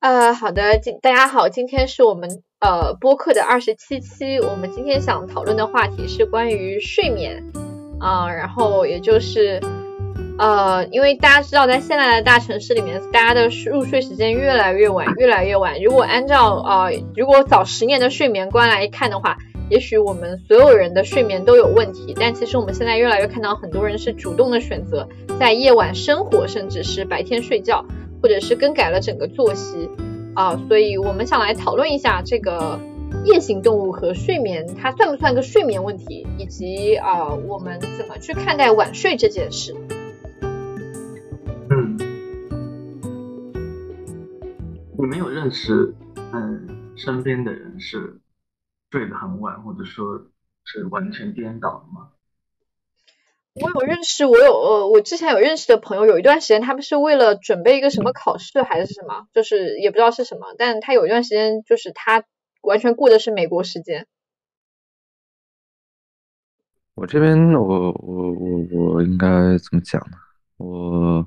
呃，好的，今大家好，今天是我们呃播客的二十七期，我们今天想讨论的话题是关于睡眠啊、然后也就是呃，因为大家知道，在现在的大城市里面，大家的入睡时间越来越晚，越来越晚。如果按照呃，如果早十年的睡眠观来看的话，也许我们所有人的睡眠都有问题，但其实我们现在越来越看到很多人是主动的选择在夜晚生活，甚至是白天睡觉。或者是更改了整个作息啊，所以我们想来讨论一下这个夜行动物和睡眠，它算不算个睡眠问题，以及啊我们怎么去看待晚睡这件事。嗯，你没有认识嗯身边的人是睡得很晚，或者说是完全颠倒的吗？我有认识，我有呃，我之前有认识的朋友，有一段时间他们是为了准备一个什么考试还是什么，就是也不知道是什么，但他有一段时间就是他完全过的是美国时间。我这边我我我我应该怎么讲呢？我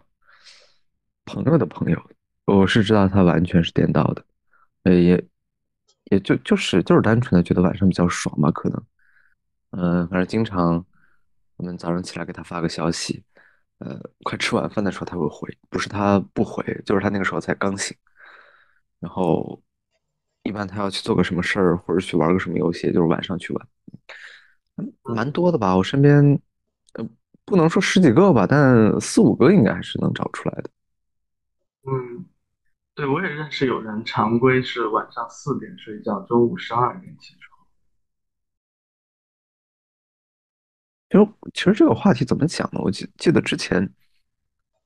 朋友的朋友，我是知道他完全是颠倒的，呃，也也就就是就是单纯的觉得晚上比较爽吧，可能，嗯、反正经常我们早上起来给他发个消息，呃，快吃晚饭的时候他会回，不是他不回，就是他那个时候才刚醒，然后一般他要去做个什么事儿，或者去玩个什么游戏，就是晚上去玩。蛮多的吧，我身边，呃，不能说十几个吧，但四五个应该还是能找出来的。嗯，对，我也认识有人常规是晚上四点睡觉，中午十二点起。其实，其实这个话题怎么讲呢？我记记得之前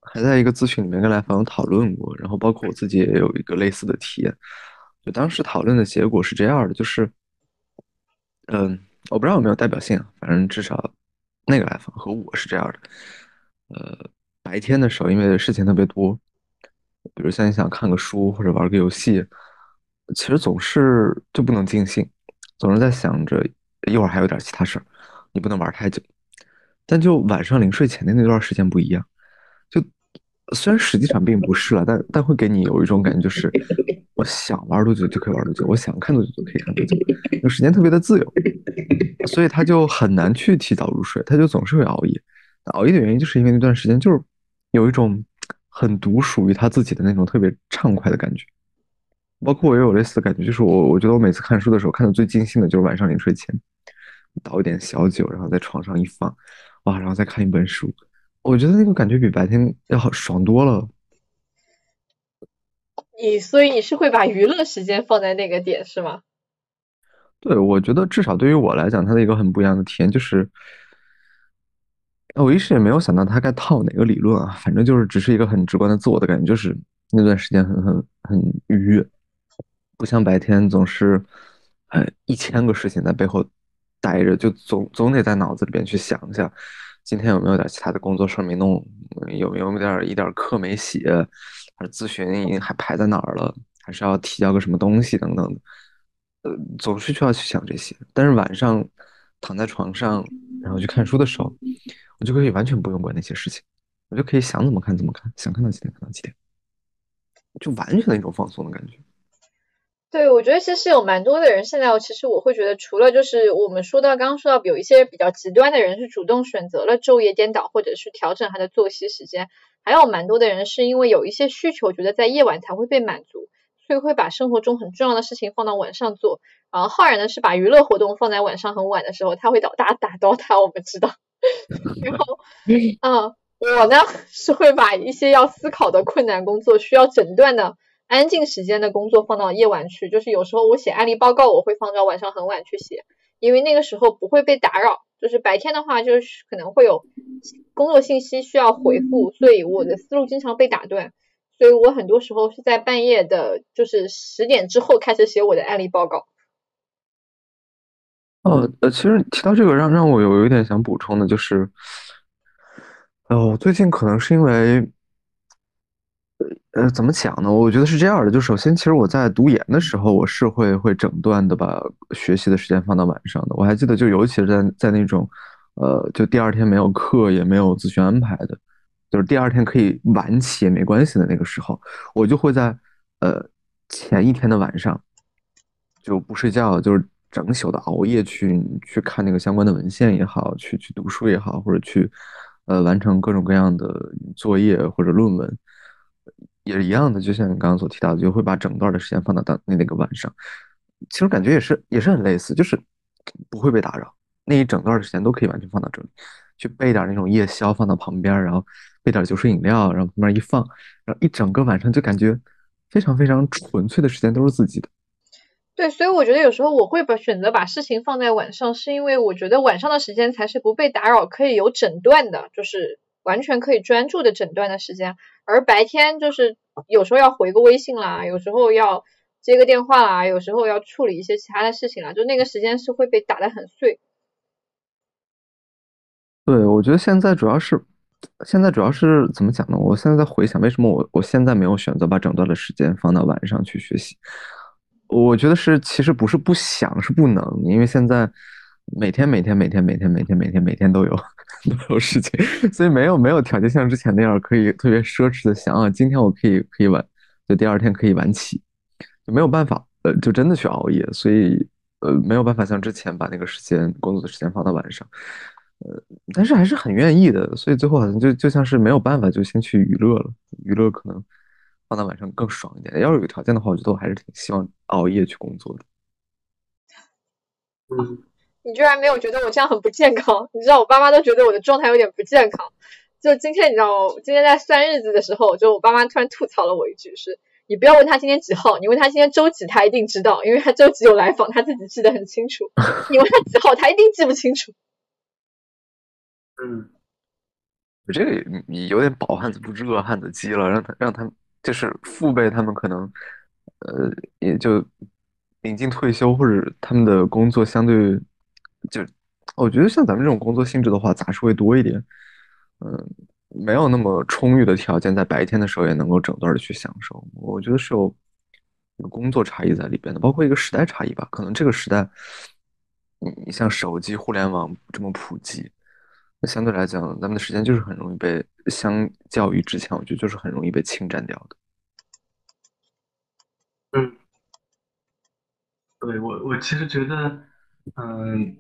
还在一个咨询里面跟来访讨论过，然后包括我自己也有一个类似的体验。就当时讨论的结果是这样的，就是，嗯，我不知道有没有代表性啊，反正至少那个来访和我是这样的。呃，白天的时候因为事情特别多，比如像你想看个书或者玩个游戏，其实总是就不能尽兴，总是在想着一会儿还有点其他事儿，你不能玩太久。但就晚上临睡前的那段时间不一样，就虽然实际上并不是了，但但会给你有一种感觉，就是我想玩多久就可以玩多久，我想看多久就可以看多久，就时间特别的自由，所以他就很难去提早入睡，他就总是会熬夜。熬夜的原因就是因为那段时间就是有一种很独属于他自己的那种特别畅快的感觉。包括我也有类似的感觉，就是我我觉得我每次看书的时候看的最尽兴的就是晚上临睡前，倒一点小酒，然后在床上一放，哇，然后再看一本书，我觉得那个感觉比白天要好爽多了。你所以你是会把娱乐时间放在那个点是吗？对，我觉得至少对于我来讲，它的一个很不一样的体验就是，呃我一时也没有想到它该套哪个理论啊，反正就是只是一个很直观的自我的感觉，就是那段时间很很很愉悦，不像白天总是，呃，一千个事情在背后待着，就总总得在脑子里边去想一下，今天有没有点其他的工作事没弄，有没有点一点课没写，还是咨询还排在哪儿了，还是要提交个什么东西等等的。呃，总是需要去想这些。但是晚上躺在床上，然后去看书的时候，我就可以完全不用管那些事情，我就可以想怎么看怎么看，想看到几点看到几点，就完全的一种放松的感觉。对，我觉得其实有蛮多的人，现在其实我会觉得，除了就是我们说到刚刚说到有一些比较极端的人是主动选择了昼夜颠倒，或者是调整他的作息时间，还有蛮多的人是因为有一些需求，觉得在夜晚才会被满足，所以会把生活中很重要的事情放到晚上做。然后浩然呢是把娱乐活动放在晚上很晚的时候，他会打打打 DOTA，我们知道。然后，嗯，我呢是会把一些要思考的困难工作、需要诊断的安静时间的工作放到夜晚去。就是有时候我写案例报告，我会放到晚上很晚去写，因为那个时候不会被打扰。就是白天的话，就是可能会有工作信息需要回复，所以我的思路经常被打断。所以我很多时候是在半夜的，就是十点之后开始写我的案例报告。呃呃，其实提到这个让让我有有一点想补充的，就是，呃，我最近可能是因为，呃，怎么讲呢？我觉得是这样的，就首先，其实我在读研的时候，我是会会整段的把学习的时间放到晚上的。我还记得，就尤其是在在那种，呃，就第二天没有课也没有咨询安排的，就是第二天可以晚起也没关系的那个时候，我就会在呃前一天的晚上就不睡觉，就是整宿的熬夜去去看那个相关的文献也好，去去读书也好，或者去呃完成各种各样的作业或者论文，也是一样的。就像你刚刚所提到的，就会把整段的时间放到当那那个晚上。其实感觉也是也是很类似，就是不会被打扰，那一整段的时间都可以完全放到这里，去备点那种夜宵放到旁边，然后备点酒水饮料，然后旁边一放，然后一整个晚上就感觉非常非常纯粹的时间都是自己的。对，所以我觉得有时候我会把选择把事情放在晚上，是因为我觉得晚上的时间才是不被打扰，可以有诊断的，就是完全可以专注的诊断的时间，而白天就是有时候要回个微信啦，有时候要。接个电话啦，有时候要处理一些其他的事情啦，就那个时间是会被打得很碎。对，我觉得现在主要是，现在主要是怎么讲呢？我现在在回想，为什么我我现在没有选择把整段的时间放到晚上去学习？我觉得是其实不是不想，是不能，因为现在每天每天每天每天每天每天每天都有 都有事情，所以没有没有条件像之前那样可以特别奢侈的想啊，今天我可以可以晚，就第二天可以晚起。就没有办法，呃，就真的去熬夜，所以，呃，没有办法像之前把那个时间工作的时间放到晚上，呃，但是还是很愿意的，所以最后好像就就像是没有办法，就先去娱乐了，娱乐可能放到晚上更爽一点。要是有条件的话，我觉得我还是挺希望熬夜去工作的。嗯，你居然没有觉得我这样很不健康？你知道我爸妈都觉得我的状态有点不健康。就今天，你知道，今天在算日子的时候，就我爸妈突然吐槽了我一句是。你不要问他今天几号，你问他今天周几，他一定知道，因为他周几有来访，他自己记得很清楚。你问他几号，他一定记不清楚。嗯，我这个你有点饱汉子不知饿汉子饥了，让他让他就是父辈他们可能，呃，也就临近退休或者他们的工作相对就，我觉得像咱们这种工作性质的话，杂事会多一点，嗯。没有那么充裕的条件，在白天的时候也能够整段的去享受，我觉得是有工作差异在里边的，包括一个时代差异吧。可能这个时代，你像手机、互联网这么普及，那相对来讲，咱们的时间就是很容易被相较于之前，我觉得就是很容易被侵占掉的。嗯，对我，我其实觉得，嗯，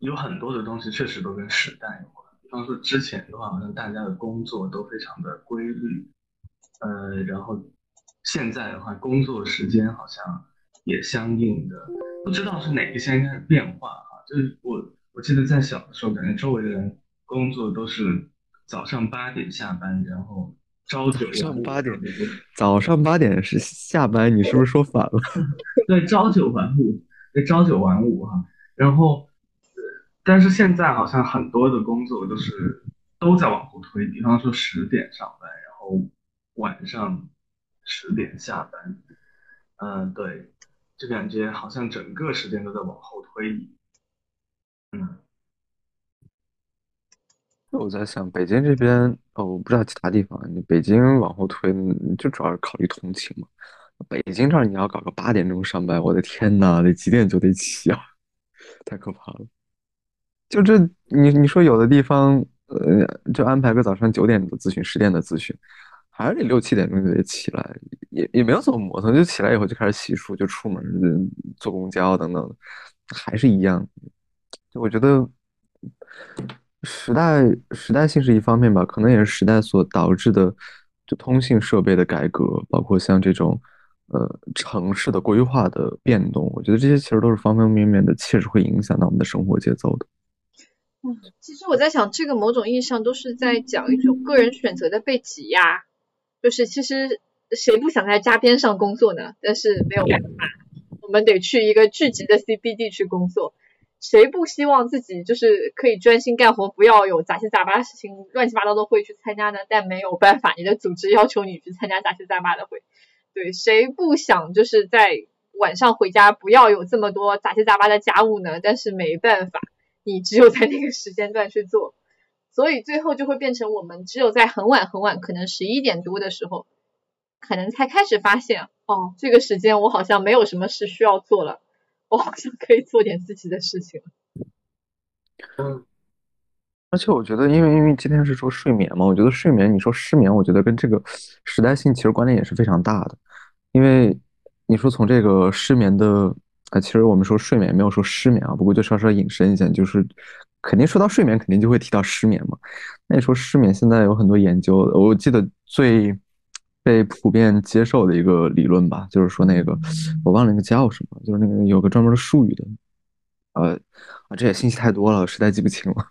有很多的东西确实都跟时代有关。比方说之前的话，好像大家的工作都非常的规律，呃，然后现在的话，工作时间好像也相应的，不知道是哪个先开始变化啊。就是我我记得在小的时候，感觉周围的人工作都是早上八点下班，然后朝九晚八点，早上八点是下班，你是不是说反了？对，朝九晚五，对，朝九晚五哈，然后。但是现在好像很多的工作都是都在往后推，比方说十点上班，然后晚上十点下班，嗯，对，就感觉好像整个时间都在往后推移。嗯，我在想北京这边哦，我不知道其他地方，你北京往后推就主要是考虑通勤嘛。北京这儿你要搞个八点钟上班，我的天呐，得几点就得起啊，太可怕了。就这，你你说有的地方，呃，就安排个早上九点的咨询，十点的咨询，还是得六七点钟就得起来，也也没有怎么磨蹭，就起来以后就开始洗漱，就出门，坐公交等等，还是一样。就我觉得，时代时代性是一方面吧，可能也是时代所导致的，就通信设备的改革，包括像这种，呃，城市的规划的变动，我觉得这些其实都是方方面面的，切实会影响到我们的生活节奏的。其实我在想，这个某种意义上都是在讲一种个人选择的被挤压，就是其实谁不想在家边上工作呢？但是没有办法，我们得去一个聚集的 CBD 去工作。谁不希望自己就是可以专心干活，不要有杂七杂八的事情、乱七八糟的会去参加呢？但没有办法，你的组织要求你去参加杂七杂八的会。对，谁不想就是在晚上回家不要有这么多杂七杂八的家务呢？但是没办法。你只有在那个时间段去做，所以最后就会变成我们只有在很晚很晚，可能十一点多的时候，可能才开始发现，哦，这个时间我好像没有什么事需要做了，我好像可以做点自己的事情。嗯，而且我觉得，因为因为今天是说睡眠嘛，我觉得睡眠，你说失眠，我觉得跟这个时代性其实关联也是非常大的，因为你说从这个失眠的啊，其实我们说睡眠没有说失眠啊，不过就稍稍引申一下，就是肯定说到睡眠，肯定就会提到失眠嘛。那你说失眠，现在有很多研究，我记得最被普遍接受的一个理论吧，就是说那个我忘了那个叫什么，就是那个有个专门的术语的，呃啊，这也信息太多了，实在记不清了，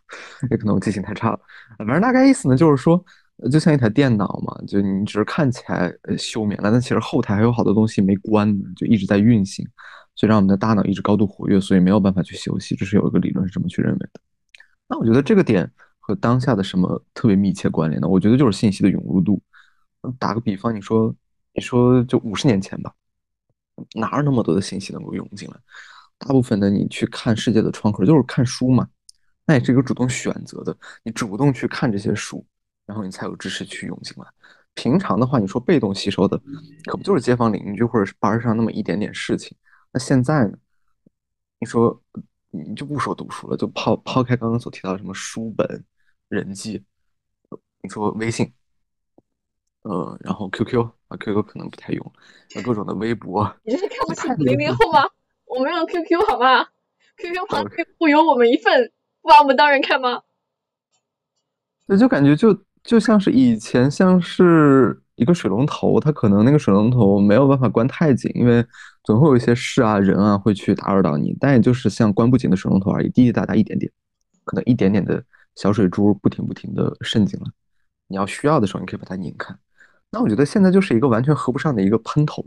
也可能我记性太差了。反正大概意思呢，就是说。就像一台电脑嘛，就你只是看起来休眠了，但其实后台还有好多东西没关呢，就一直在运行，所以让我们的大脑一直高度活跃，所以没有办法去休息。这是有一个理论是这么去认为的。那我觉得这个点和当下的什么特别密切关联呢？我觉得就是信息的涌入度。打个比方，你说你说就五十年前吧，哪有那么多的信息能够涌进来？大部分的你去看世界的窗口就是看书嘛，那也是一个主动选择的，你主动去看这些书。然后你才有知识去涌进来。平常的话，你说被动吸收的，可不就是街坊邻居或者是班上那么一点点事情？那现在呢？你说你就不说读书了，就抛抛开刚刚所提到的什么书本、人际，你说微信，呃，然后 QQ 啊，QQ 可能不太用，那各种的微博。你这是看不起零零后吗？我们用 QQ 好吗？QQ 旁不有我们一份，不把我们当人看吗？那就感觉就。就像是以前像是一个水龙头，它可能那个水龙头没有办法关太紧，因为总会有一些事啊、人啊会去打扰到你。但也就是像关不紧的水龙头而已，滴滴答答一点点，可能一点点的小水珠不停不停的渗进来。你要需要的时候，你可以把它拧开。那我觉得现在就是一个完全合不上的一个喷头，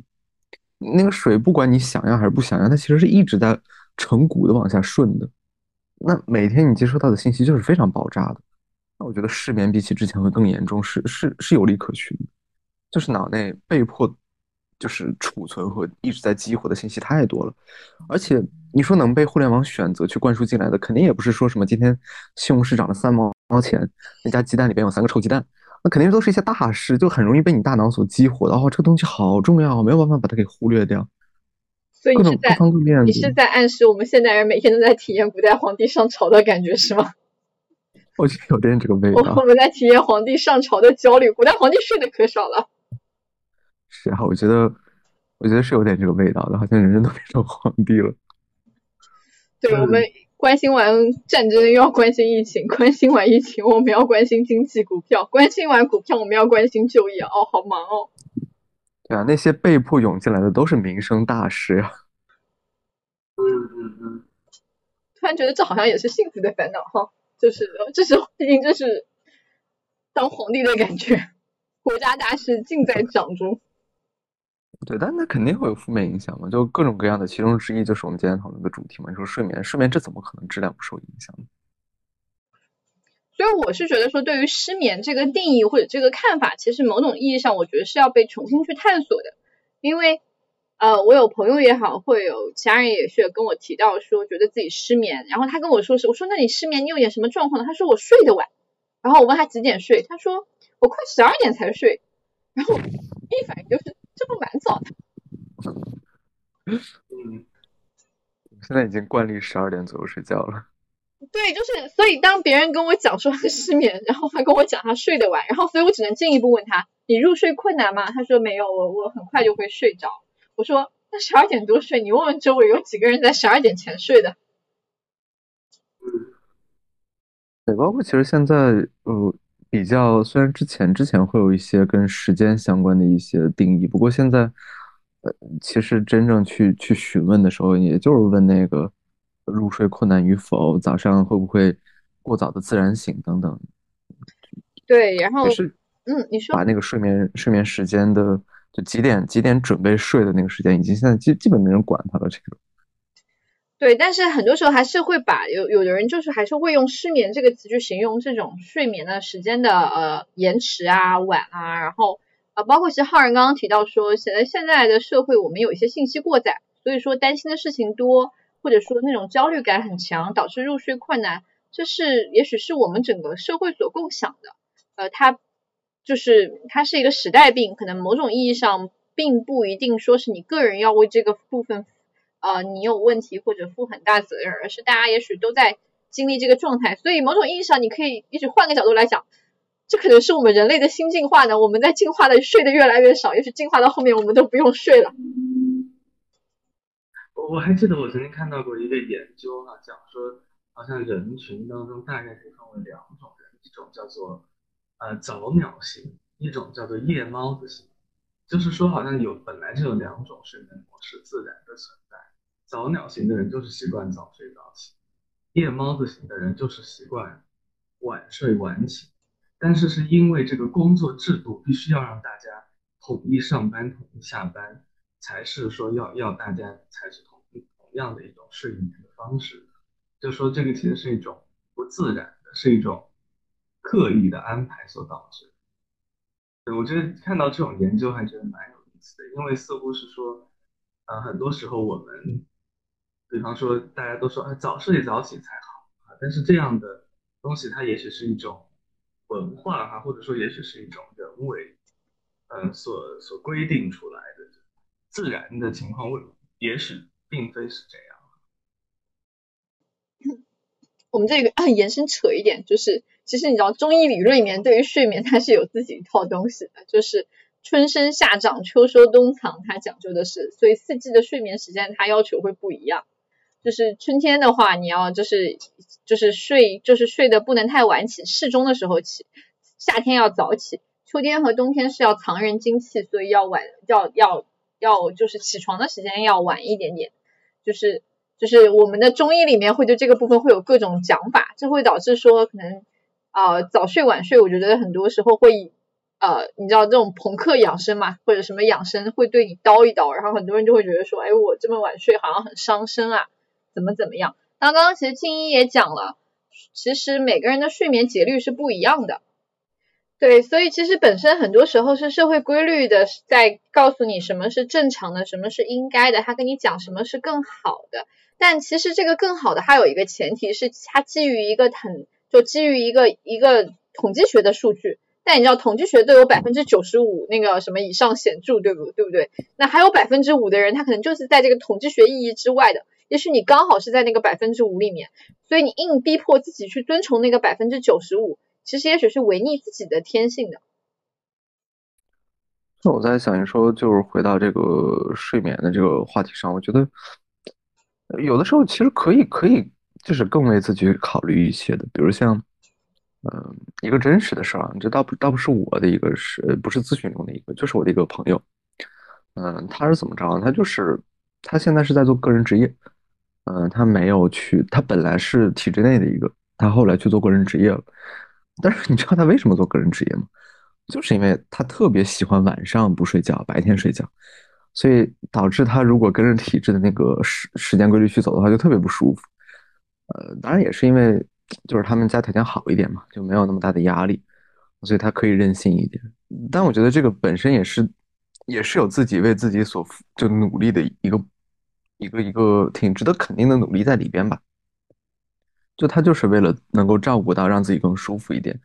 那个水不管你想要还是不想要，它其实是一直在成股的往下顺的。那每天你接收到的信息就是非常爆炸的。那我觉得失眠比起之前会更严重，是是是有理可循的，就是脑内被迫就是储存和一直在激活的信息太多了，而且你说能被互联网选择去灌输进来的，肯定也不是说什么今天西红柿涨了三毛毛钱，那家鸡蛋里边有三个臭鸡蛋，那肯定都是一些大事，就很容易被你大脑所激活的。哦，这个东西好重要，没有办法把它给忽略掉。所以你是在你是在暗示我们现代人每天都在体验古代皇帝上朝的感觉是吗？我觉得有点这个味道。我们在体验皇帝上朝的焦虑，古代皇帝睡得可少了。是啊，我觉得，我觉得是有点这个味道的，好像人人都变成皇帝了。对，我们关心完战争又要关心疫情，关心完疫情我们要关心经济股票，关心完股票我们要关心就业。哦，好忙哦。对啊，那些被迫涌进来的都是民生大事呀。嗯嗯嗯。突然觉得这好像也是幸福的烦恼哈。就是，这是毕竟这是当皇帝的感觉，国家大事尽在掌中。对，但那肯定会有负面影响嘛，就各种各样的，其中之一就是我们今天讨论的主题嘛。你说睡眠，睡眠这怎么可能质量不受影响？所以我是觉得说，对于失眠这个定义或者这个看法，其实某种意义上，我觉得是要被重新去探索的，因为。呃，我有朋友也好，会有其他人也是跟我提到说，觉得自己失眠。然后他跟我说是，我说那你失眠，你有点什么状况呢？他说我睡得晚。然后我问他几点睡，他说我快十二点才睡。然后一反应就是这不蛮早的。嗯，现在已经惯例十二点左右睡觉了。对，就是所以当别人跟我讲说他失眠，然后他跟我讲他睡得晚，然后所以我只能进一步问他，你入睡困难吗？他说没有，我我很快就会睡着。我说那十二点多睡，你问问周围有几个人在十二点前睡的？对，包括其实现在呃比较，虽然之前之前会有一些跟时间相关的一些定义，不过现在呃其实真正去去询问的时候，也就是问那个入睡困难与否，早上会不会过早的自然醒等等。对，然后是嗯，你说把那个睡眠睡眠时间的。就几点几点准备睡的那个时间，已经现在基基本没人管它了。这个，对，但是很多时候还是会把有有的人就是还是会用失眠这个词去形容这种睡眠的时间的呃延迟啊晚啊，然后啊包括其实浩然刚刚提到说，现在现在的社会我们有一些信息过载，所以说担心的事情多，或者说那种焦虑感很强，导致入睡困难，这是也许是我们整个社会所共享的，呃，它。就是它是一个时代病，可能某种意义上并不一定说是你个人要为这个部分啊你有问题或者负很大责任，而是大家也许都在经历这个状态。所以某种意义上，你可以也许换个角度来讲，这可能是我们人类的新进化呢。我们在进化的睡得越来越少，也许进化到后面我们都不用睡了。我还记得我曾经看到过一个研究哈，讲说好像人群当中大概可以分为两种人，一种叫做呃早鸟型，一种叫做夜猫子型。就是说好像有本来就有两种睡眠模式自然的存。早鸟型的人就是习惯早睡早起，夜猫子型的人就是习惯晚睡晚起。但是是因为这个工作制度必须要让大家统一上班、统一下班，才是说要要大家采取同同样的一种睡眠的方式。就说这个其实是一种不自然的，是一种刻意的安排所导致。对，我觉得看到这种研究还觉得蛮有意思的，因为似乎是说，呃，很多时候我们，比方说大家都说啊早睡早起才好啊，但是这样的东西它也许是一种文化哈，或者说也许是一种人为，嗯，所所规定出来的自然的情况，为也许并非是这样。我们这个延伸扯一点，就是其实你知道中医理论里面对于睡眠它是有自己一套东西的，就是春生夏长秋收冬藏，它讲究的是，所以四季的睡眠时间它要求会不一样。就是春天的话，你要就是就是睡就是睡的不能太晚起，适中的时候起；夏天要早起，秋天和冬天是要藏人精气，所以要晚要要要就是起床的时间要晚一点点，就是。就是我们的中医里面会对这个部分会有各种讲法，这会导致说可能啊早睡晚睡，我觉得很多时候会呃你知道这种朋克养生嘛，或者什么养生会对你叨一叨，然后很多人就会觉得说，哎我这么晚睡好像很伤身啊，怎么怎么样？那刚刚其实青衣也讲了，其实每个人的睡眠节律是不一样的。对，所以其实本身很多时候是社会规律的，在告诉你什么是正常的，什么是应该的，他跟你讲什么是更好的。但其实这个更好的它有一个前提是，它基于一个很就基于一个一个统计学的数据。但你知道统计学都有百分之九十五那个什么以上显著，对不对不对？那还有百分之五的人，他可能就是在这个统计学意义之外的。也许你刚好是在那个百分之五里面，所以你硬逼迫自己去遵从那个百分之九十五。其实也许是违逆自己的天性的。那我在想，你说就是回到这个睡眠的这个话题上，我觉得有的时候其实可以可以，就是更为自己考虑一些的，比如像，嗯，一个真实的事儿啊，这倒不倒不是我的一个是，不是咨询中的一个，就是我的一个朋友，嗯，他是怎么着？他就是他现在是在做个人职业，嗯，他没有去，他本来是体制内的一个，他后来去做个人职业了。但是你知道他为什么做个人职业吗？就是因为他特别喜欢晚上不睡觉，白天睡觉，所以导致他如果跟着体制的那个时时间规律去走的话，就特别不舒服。呃，当然也是因为就是他们家条件好一点嘛，就没有那么大的压力，所以他可以任性一点。但我觉得这个本身也是也是有自己为自己所就努力的一个一个一个挺值得肯定的努力在里边吧。就他就是为了能够照顾到让自己更舒服一点，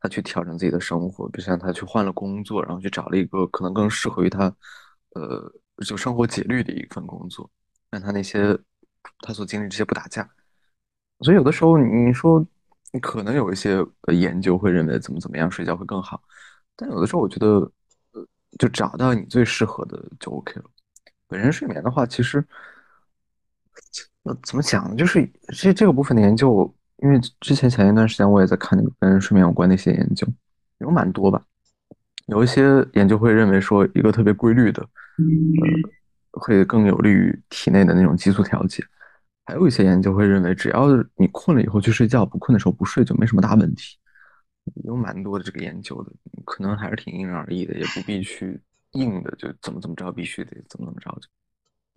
他去调整自己的生活，比如像他去换了工作，然后去找了一个可能更适合于他，呃，就生活节律的一份工作，让他那些他所经历这些不打架。所以有的时候你说可能有一些研究会认为怎么怎么样睡觉会更好，但有的时候我觉得，呃，就找到你最适合的就 OK 了。本身睡眠的话，其实。怎么讲呢？就是这这个部分的研究，因为之前前一段时间我也在看那个跟睡眠有关的一些研究，有蛮多吧。有一些研究会认为说，一个特别规律的，呃，会更有利于体内的那种激素调节。还有一些研究会认为，只要你困了以后去睡觉，不困的时候不睡就没什么大问题。有蛮多的这个研究的，可能还是挺因人而异的，也不必去硬的就怎么怎么着，必须得怎么怎么着就。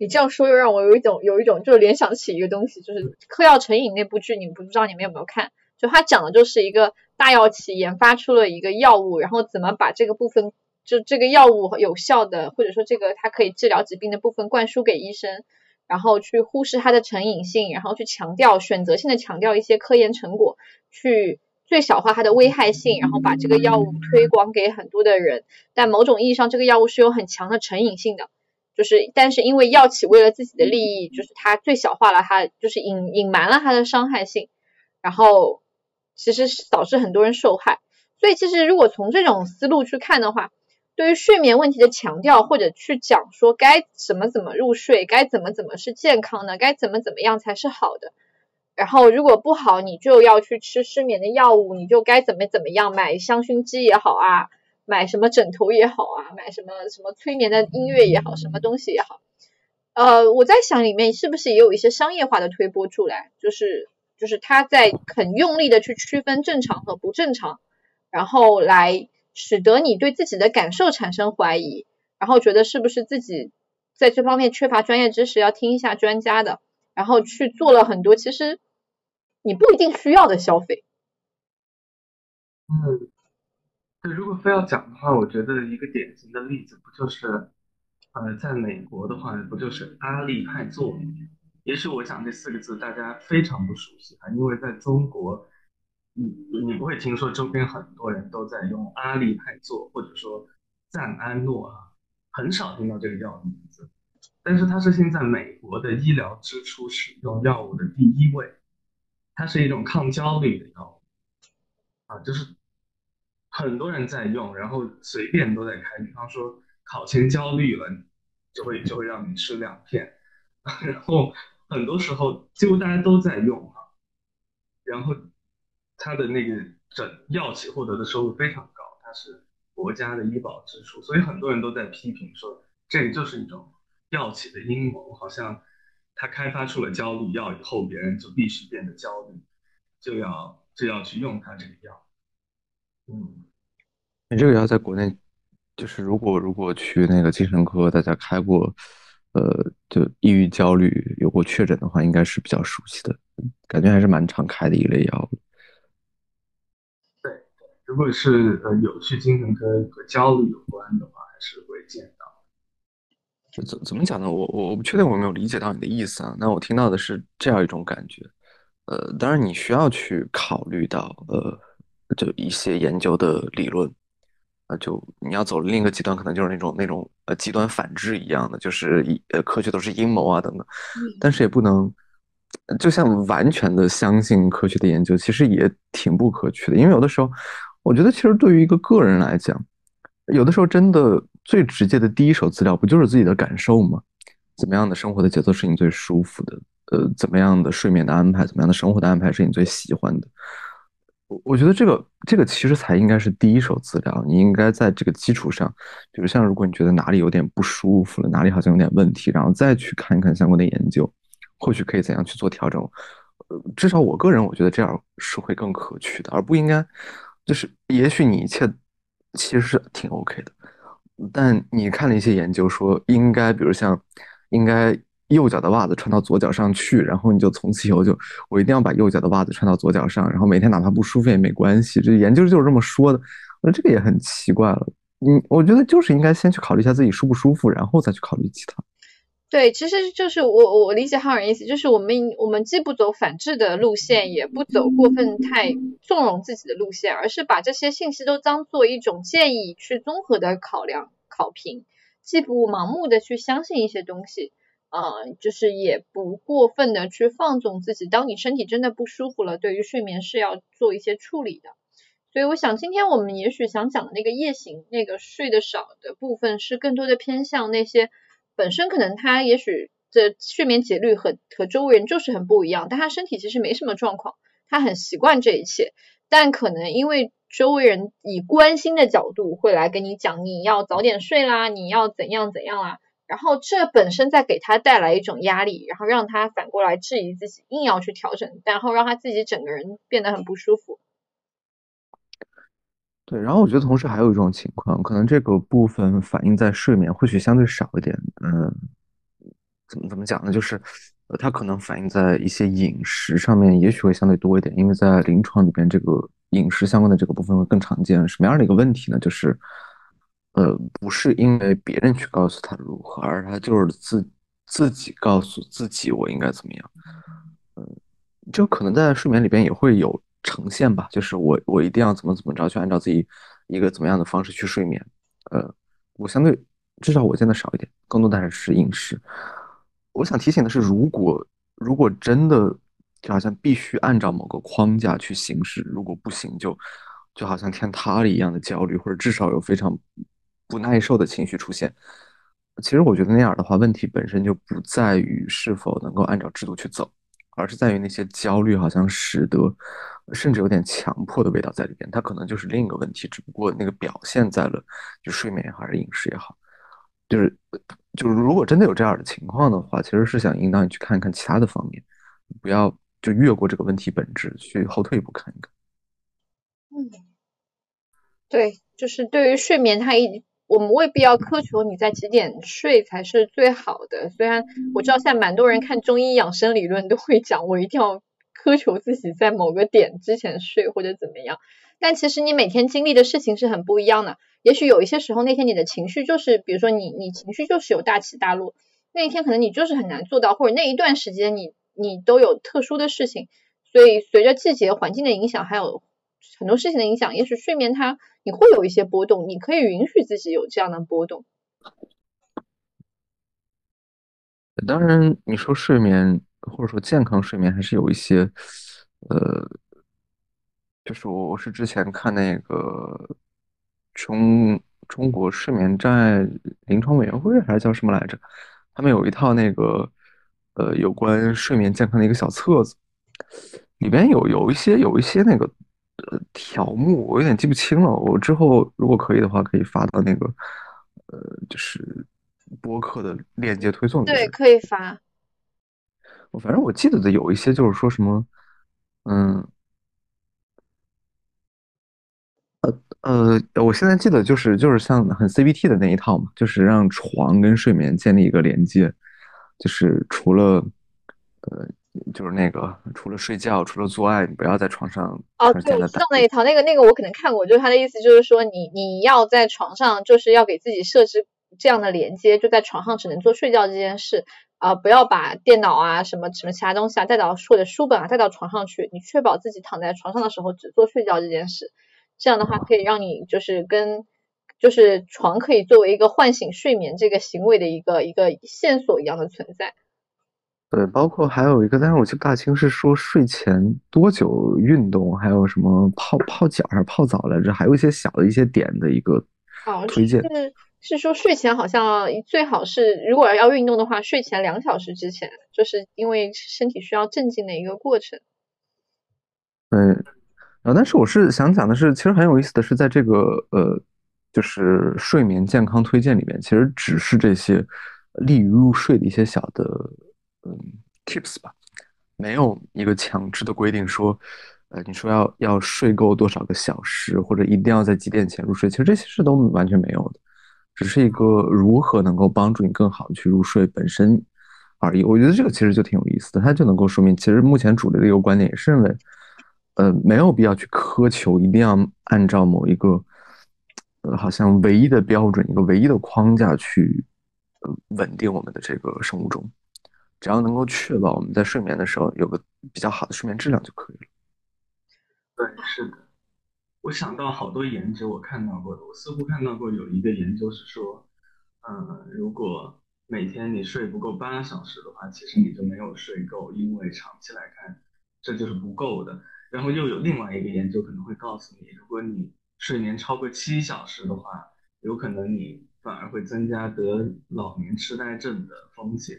你这样说又让我有一种有一种就是联想起一个东西，就是《嗑药成瘾》那部剧，你们不知道你们有没有看？就它讲的就是一个大药企研发出了一个药物，然后怎么把这个部分就这个药物有效的或者说这个它可以治疗疾病的部分灌输给医生，然后去忽视它的成瘾性，然后去强调选择性的强调一些科研成果，去最小化它的危害性，然后把这个药物推广给很多的人。但某种意义上，这个药物是有很强的成瘾性的。就是，但是因为药企为了自己的利益，就是它最小化了它，就是隐隐瞒了它的伤害性，然后其实是导致很多人受害。所以其实如果从这种思路去看的话，对于睡眠问题的强调，或者去讲说该怎么怎么入睡，该怎么怎么是健康的，该怎么怎么样才是好的。然后如果不好，你就要去吃失眠的药物，你就该怎么怎么样，买香薰机也好啊，买什么枕头也好啊，买什么什么催眠的音乐也好，什么东西也好。呃，我在想里面是不是也有一些商业化的推波助澜，就是就是他在很用力的去区分正常和不正常，然后来使得你对自己的感受产生怀疑，然后觉得是不是自己在这方面缺乏专业知识，要听一下专家的，然后去做了很多其实你不一定需要的消费。嗯，对，如果非要讲的话，我觉得一个典型的例子不就是。呃，在美国的话，不就是阿利派座？也许我讲这四个字大家非常不熟悉啊，因为在中国，你你不会听说周边很多人都在用阿利派座，或者说赞安诺啊，很少听到这个药的名字。但是它是现在美国的医疗支出使用药物的第一位，它是一种抗焦虑的药物啊，就是很多人在用，然后随便都在开，比方说。考前焦虑了，就会就会让你吃两片，然后很多时候几乎大家都在用哈，然后它的那个诊药企获得的收入非常高，它是国家的医保支出，所以很多人都在批评说这个就是一种药企的阴谋，好像他开发出了焦虑药以后，别人就必须变得焦虑，就要就要去用它这个药。嗯，你这个要在国内。就是如果如果去那个精神科，大家开过，呃，就抑郁焦虑有过确诊的话，应该是比较熟悉的，感觉还是蛮常开的一类药。对，如果是呃有去精神科和焦虑有关的话，还是会见到。怎怎么讲呢？我我我不确定我有没有理解到你的意思啊。那我听到的是这样一种感觉，呃，当然你需要去考虑到呃，就一些研究的理论啊。就你要走另一个极端，可能就是那种那种呃极端反制一样的，就是一呃科学都是阴谋啊等等。但是也不能，就像完全的相信科学的研究，其实也挺不可取的。因为有的时候，我觉得其实对于一个个人来讲，有的时候真的最直接的第一手资料不就是自己的感受吗？怎么样的生活的节奏是你最舒服的？呃，怎么样的睡眠的安排，怎么样的生活的安排是你最喜欢的？我觉得这个这个其实才应该是第一手资料，你应该在这个基础上，比如像如果你觉得哪里有点不舒服了，哪里好像有点问题，然后再去看一看相关的研究，或许可以怎样去做调整。呃，至少我个人我觉得这样是会更可取的，而不应该就是也许你一切其实是挺 OK 的，但你看了一些研究说应该，比如像应该。右脚的袜子穿到左脚上去，然后你就从此以后就我一定要把右脚的袜子穿到左脚上，然后每天哪怕不舒服也没关系。这研究就是这么说的，我说这个也很奇怪了。嗯，我觉得就是应该先去考虑一下自己舒不舒服，然后再去考虑其他。对，其实就是我我理解哈尔意思，就是我们我们既不走反制的路线，也不走过分太纵容自己的路线，而是把这些信息都当做一种建议去综合的考量考评，既不盲目的去相信一些东西。呃，就是也不过分的去放纵自己。当你身体真的不舒服了，对于睡眠是要做一些处理的。所以我想，今天我们也许想讲的那个夜行，那个睡得少的部分，是更多的偏向那些本身可能他也许的睡眠节律和和周围人就是很不一样，但他身体其实没什么状况，他很习惯这一切，但可能因为周围人以关心的角度会来跟你讲，你要早点睡啦，你要怎样怎样啦。然后这本身在给他带来一种压力，然后让他反过来质疑自己，硬要去调整，然后让他自己整个人变得很不舒服。对，然后我觉得同时还有一种情况，可能这个部分反映在睡眠或许相对少一点。嗯，怎么怎么讲呢？就是呃，它可能反映在一些饮食上面，也许会相对多一点，因为在临床里边，这个饮食相关的这个部分会更常见。什么样的一个问题呢？就是呃，不是因为别人去告诉他如何，而他就是自自己告诉自己我应该怎么样。嗯，就可能在睡眠里边也会有呈现吧，就是我我一定要怎么怎么着，去按照自己一个怎么样的方式去睡眠。呃，我相对至少我见的少一点，更多的还是饮食。我想提醒的是，如果如果真的就好像必须按照某个框架去行事，如果不行就就好像天塌了一样的焦虑，或者至少有非常。不耐受的情绪出现。其实我觉得那样的话，问题本身就不在于是否能够按照制度去走，而是在于那些焦虑好像使得，甚至有点强迫的味道在里边。它可能就是另一个问题，只不过那个表现在了就睡眠也好，还是饮食也好，就是就是如果真的有这样的情况的话，其实是想引导你去看一看其他的方面，不要就越过这个问题本质去后退一步看一看。嗯，对，就是对于睡眠，它一。我们未必要苛求你在几点睡才是最好的。虽然我知道现在蛮多人看中医养生理论都会讲，我一定要苛求自己在某个点之前睡或者怎么样。但其实你每天经历的事情是很不一样的。也许有一些时候那天你的情绪就是，比如说你你情绪就是有大起大落，那一天可能你就是很难做到，或者那一段时间你你都有特殊的事情。所以随着季节环境的影响，还有很多事情的影响，也许睡眠它。你会有一些波动，你可以允许自己有这样的波动。当然，你说睡眠或者说健康睡眠，还是有一些，呃，就是我我是之前看那个中中国睡眠障碍临床委员会还是叫什么来着？他们有一套那个呃有关睡眠健康的一个小册子，里边有有一些有一些那个。呃，条目我有点记不清了。我之后如果可以的话，可以发到那个呃，就是播客的链接推送。对，可以发。我反正我记得的有一些就是说什么，嗯，呃呃，我现在记得就是就是像很 CBT 的那一套嘛，就是让床跟睡眠建立一个连接，就是除了呃。就是那个，除了睡觉，除了做爱，你不要在床上。哦，对，我知道那一套，那个那个我可能看过，就是他的意思就是说，你你要在床上，就是要给自己设置这样的连接，就在床上只能做睡觉这件事啊，不要把电脑啊什么什么其他东西啊带到或者书本啊带到床上去，你确保自己躺在床上的时候只做睡觉这件事，这样的话可以让你就是跟就是床可以作为一个唤醒睡眠这个行为的一个一个线索一样的存在。对，包括还有一个，但是我记不大清是说睡前多久运动，还有什么泡泡脚还是泡澡来着，还有一些小的一些点的一个推荐。是是说睡前好像最好是如果要运动的话，睡前两小时之前，就是因为身体需要镇静的一个过程。嗯，啊，但是我是想讲的是，其实很有意思的是，在这个呃，就是睡眠健康推荐里面，其实只是这些利于入睡的一些小的。嗯，tips 吧，没有一个强制的规定说，呃，你说要要睡够多少个小时，或者一定要在几点前入睡，其实这些事都完全没有的，只是一个如何能够帮助你更好的去入睡本身而已。我觉得这个其实就挺有意思的，它就能够说明，其实目前主流的一个观点也是认为，呃，没有必要去苛求一定要按照某一个，呃，好像唯一的标准，一个唯一的框架去，呃，稳定我们的这个生物钟。只要能够确保我们在睡眠的时候有个比较好的睡眠质量就可以了。对，是的。我想到好多研究，我看到过的，我似乎看到过有一个研究是说，嗯，如果每天你睡不够八小时的话，其实你就没有睡够，因为长期来看这就是不够的。然后又有另外一个研究可能会告诉你，如果你睡眠超过七小时的话，有可能你反而会增加得老年痴呆症的风险。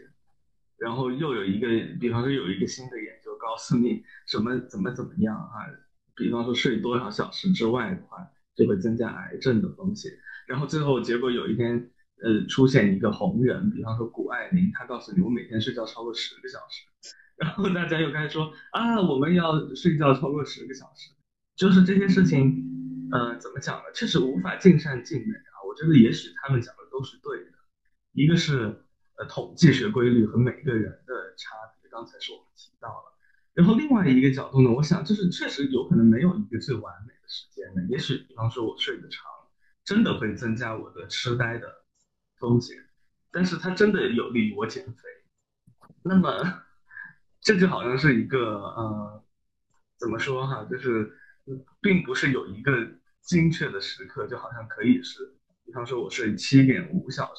然后又有一个，比方说有一个新的研究告诉你什么怎么怎么样啊，比方说睡多少小时之外的话，就会增加癌症的风险。然后最后结果有一天，呃，出现一个红人，比方说谷爱凌，他告诉你我每天睡觉超过十个小时，然后大家又开始说啊，我们要睡觉超过十个小时，就是这些事情，呃，怎么讲呢？确实无法尽善尽美啊。我觉得也许他们讲的都是对的，一个是。呃，统计学规律和每个人的差别，刚才是我们提到了。然后另外一个角度呢，我想就是确实有可能没有一个最完美的时间呢。也许比方说我睡得长，真的会增加我的痴呆的风险，但是它真的有利于我减肥。那么这就好像是一个呃，怎么说哈，就是并不是有一个精确的时刻，就好像可以是，比方说我睡七点五小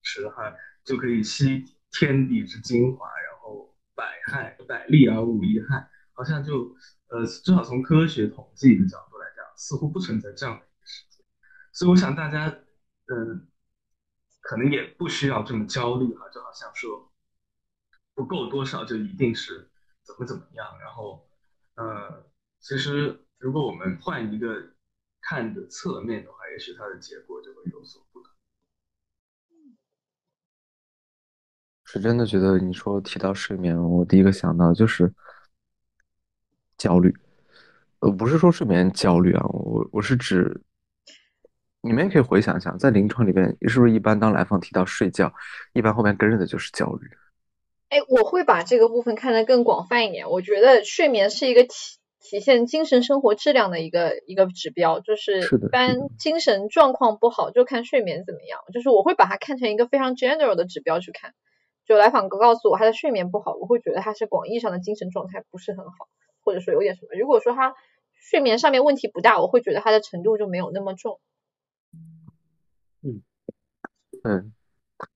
时哈。就可以吸天地之精华，然后百害百利而无一害，好像就呃，至少从科学统计的角度来讲，似乎不存在这样的一个事件。所以我想大家嗯，可能也不需要这么焦虑哈，就好像说不够多少就一定是怎么怎么样。然后，呃，其实如果我们换一个看的侧面的话，也许它的结果就会有所不同。是真的觉得你说提到睡眠，我第一个想到就是焦虑。呃，不是说睡眠焦虑啊，我我是指，你们也可以回想一下，在临床里边，是不是一般当来访提到睡觉，一般后面跟着的就是焦虑？哎，我会把这个部分看得更广泛一点。我觉得睡眠是一个体体现精神生活质量的一个一个指标，就是一般精神状况不好就看睡眠怎么样。就是我会把它看成一个非常 general 的指标去看。就来访哥告诉我他的睡眠不好，我会觉得他是广义上的精神状态不是很好，或者说有点什么。如果说他睡眠上面问题不大，我会觉得他的程度就没有那么重。嗯，嗯，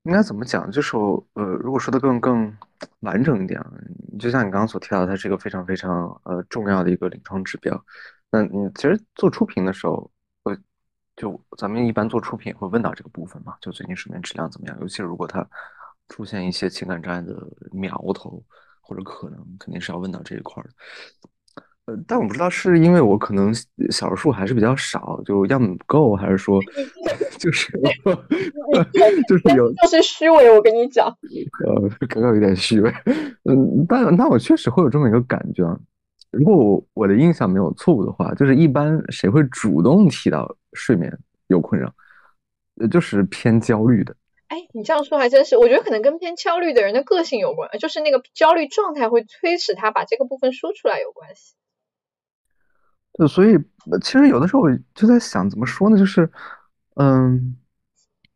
应该怎么讲？就是呃，如果说的更更完整一点啊，就像你刚刚所提到，它是一个非常非常呃重要的一个临床指标。那你其实做出评的时候，我就咱们一般做出评会问到这个部分嘛？就最近睡眠质量怎么样？尤其是如果他出现一些情感障碍的苗头或者可能，肯定是要问到这一块的。呃，但我不知道是因为我可能小数还是比较少，就样本不够，还是说就是就是有就是虚伪。我跟你讲，呃，刚刚有点虚伪。嗯，但那我确实会有这么一个感觉啊。如果我我的印象没有错误的话，就是一般谁会主动提到睡眠有困扰，呃，就是偏焦虑的。哎，你这样说还真是，我觉得可能跟偏焦虑的人的个性有关，就是那个焦虑状态会催使他把这个部分说出来有关系。对，所以其实有的时候我就在想，怎么说呢？就是，嗯，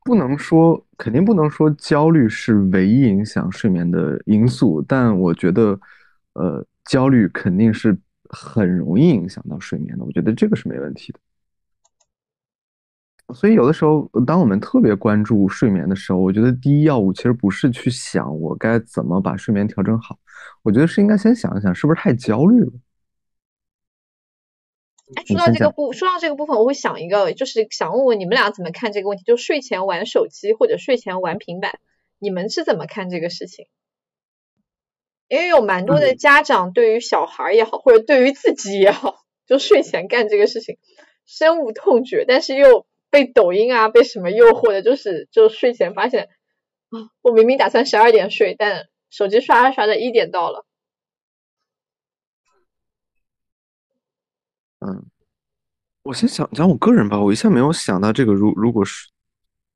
不能说，肯定不能说焦虑是唯一影响睡眠的因素，但我觉得，呃，焦虑肯定是很容易影响到睡眠的。我觉得这个是没问题的。所以有的时候，当我们特别关注睡眠的时候，我觉得第一要务其实不是去想我该怎么把睡眠调整好，我觉得是应该先想一想，是不是太焦虑了。哎，说到这个部，说到这个部分，我会想一个，就是想问问你们俩怎么看这个问题？就睡前玩手机或者睡前玩平板，你们是怎么看这个事情？因为有蛮多的家长对于小孩也好，或者对于自己也好，就睡前干这个事情深恶痛绝，但是又。被抖音啊，被什么诱惑的？就是就睡前发现啊，我明明打算十二点睡，但手机刷着刷着一点到了。嗯，我先想讲我个人吧，我一下没有想到这个，如如果是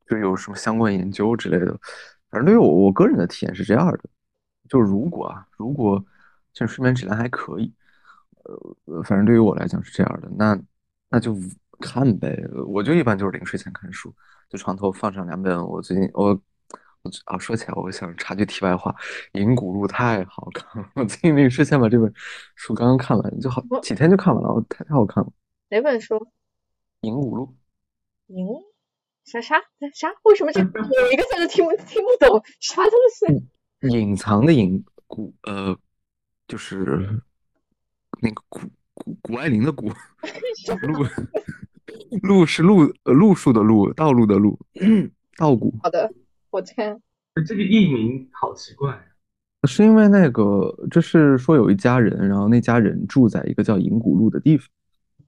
就有什么相关研究之类的，反正对于我我个人的体验是这样的，就如果啊，如果像睡眠质量还可以，呃，反正对于我来讲是这样的，那那就。看呗，我就一般就是临睡前看书，就床头放上两本。我最近我我啊，说起来，我想插句题外话，《银谷路》太好看了，我最近临睡前把这本书刚刚看完，就好几天就看完了，我太太好看了。哪本书？《银谷路》。银啥啥啥？为什么这 有一个字都听不听不懂？啥东西？隐藏的隐谷呃，就是那个谷谷谷爱凌的谷路。路是路，路数的路，道路的路，稻谷。好的，我看。这个艺名好奇怪，是因为那个，就是说有一家人，然后那家人住在一个叫银谷路的地方。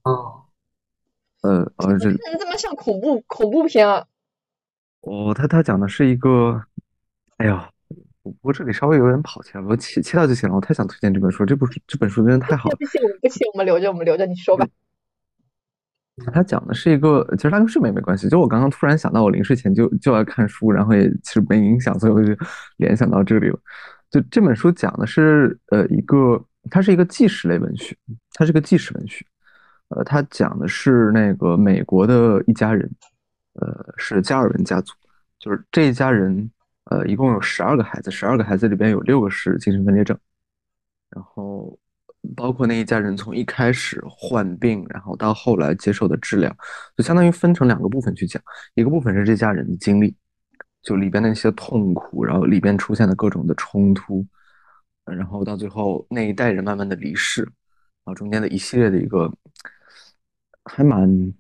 哦，呃，呃，这这么像恐怖恐怖片啊？哦，他他讲的是一个，哎呀，不过这里稍微有点跑题了，我切切掉就行了。我太想推荐这本书，这部这本书真的太好了。不行，不行，我们留着，我们留着，你说吧。他讲的是一个，其实他跟睡眠没关系。就我刚刚突然想到，我临睡前就就要看书，然后也其实没影响，所以我就联想到这里了。就这本书讲的是，呃，一个它是一个纪实类文学，它是个纪实文学。呃，它讲的是那个美国的一家人，呃，是加尔文家族，就是这一家人，呃，一共有十二个孩子，十二个孩子里边有六个是精神分裂症，然后。包括那一家人从一开始患病，然后到后来接受的治疗，就相当于分成两个部分去讲。一个部分是这家人的经历，就里边那些痛苦，然后里边出现的各种的冲突，然后到最后那一代人慢慢的离世，然后中间的一系列的一个还蛮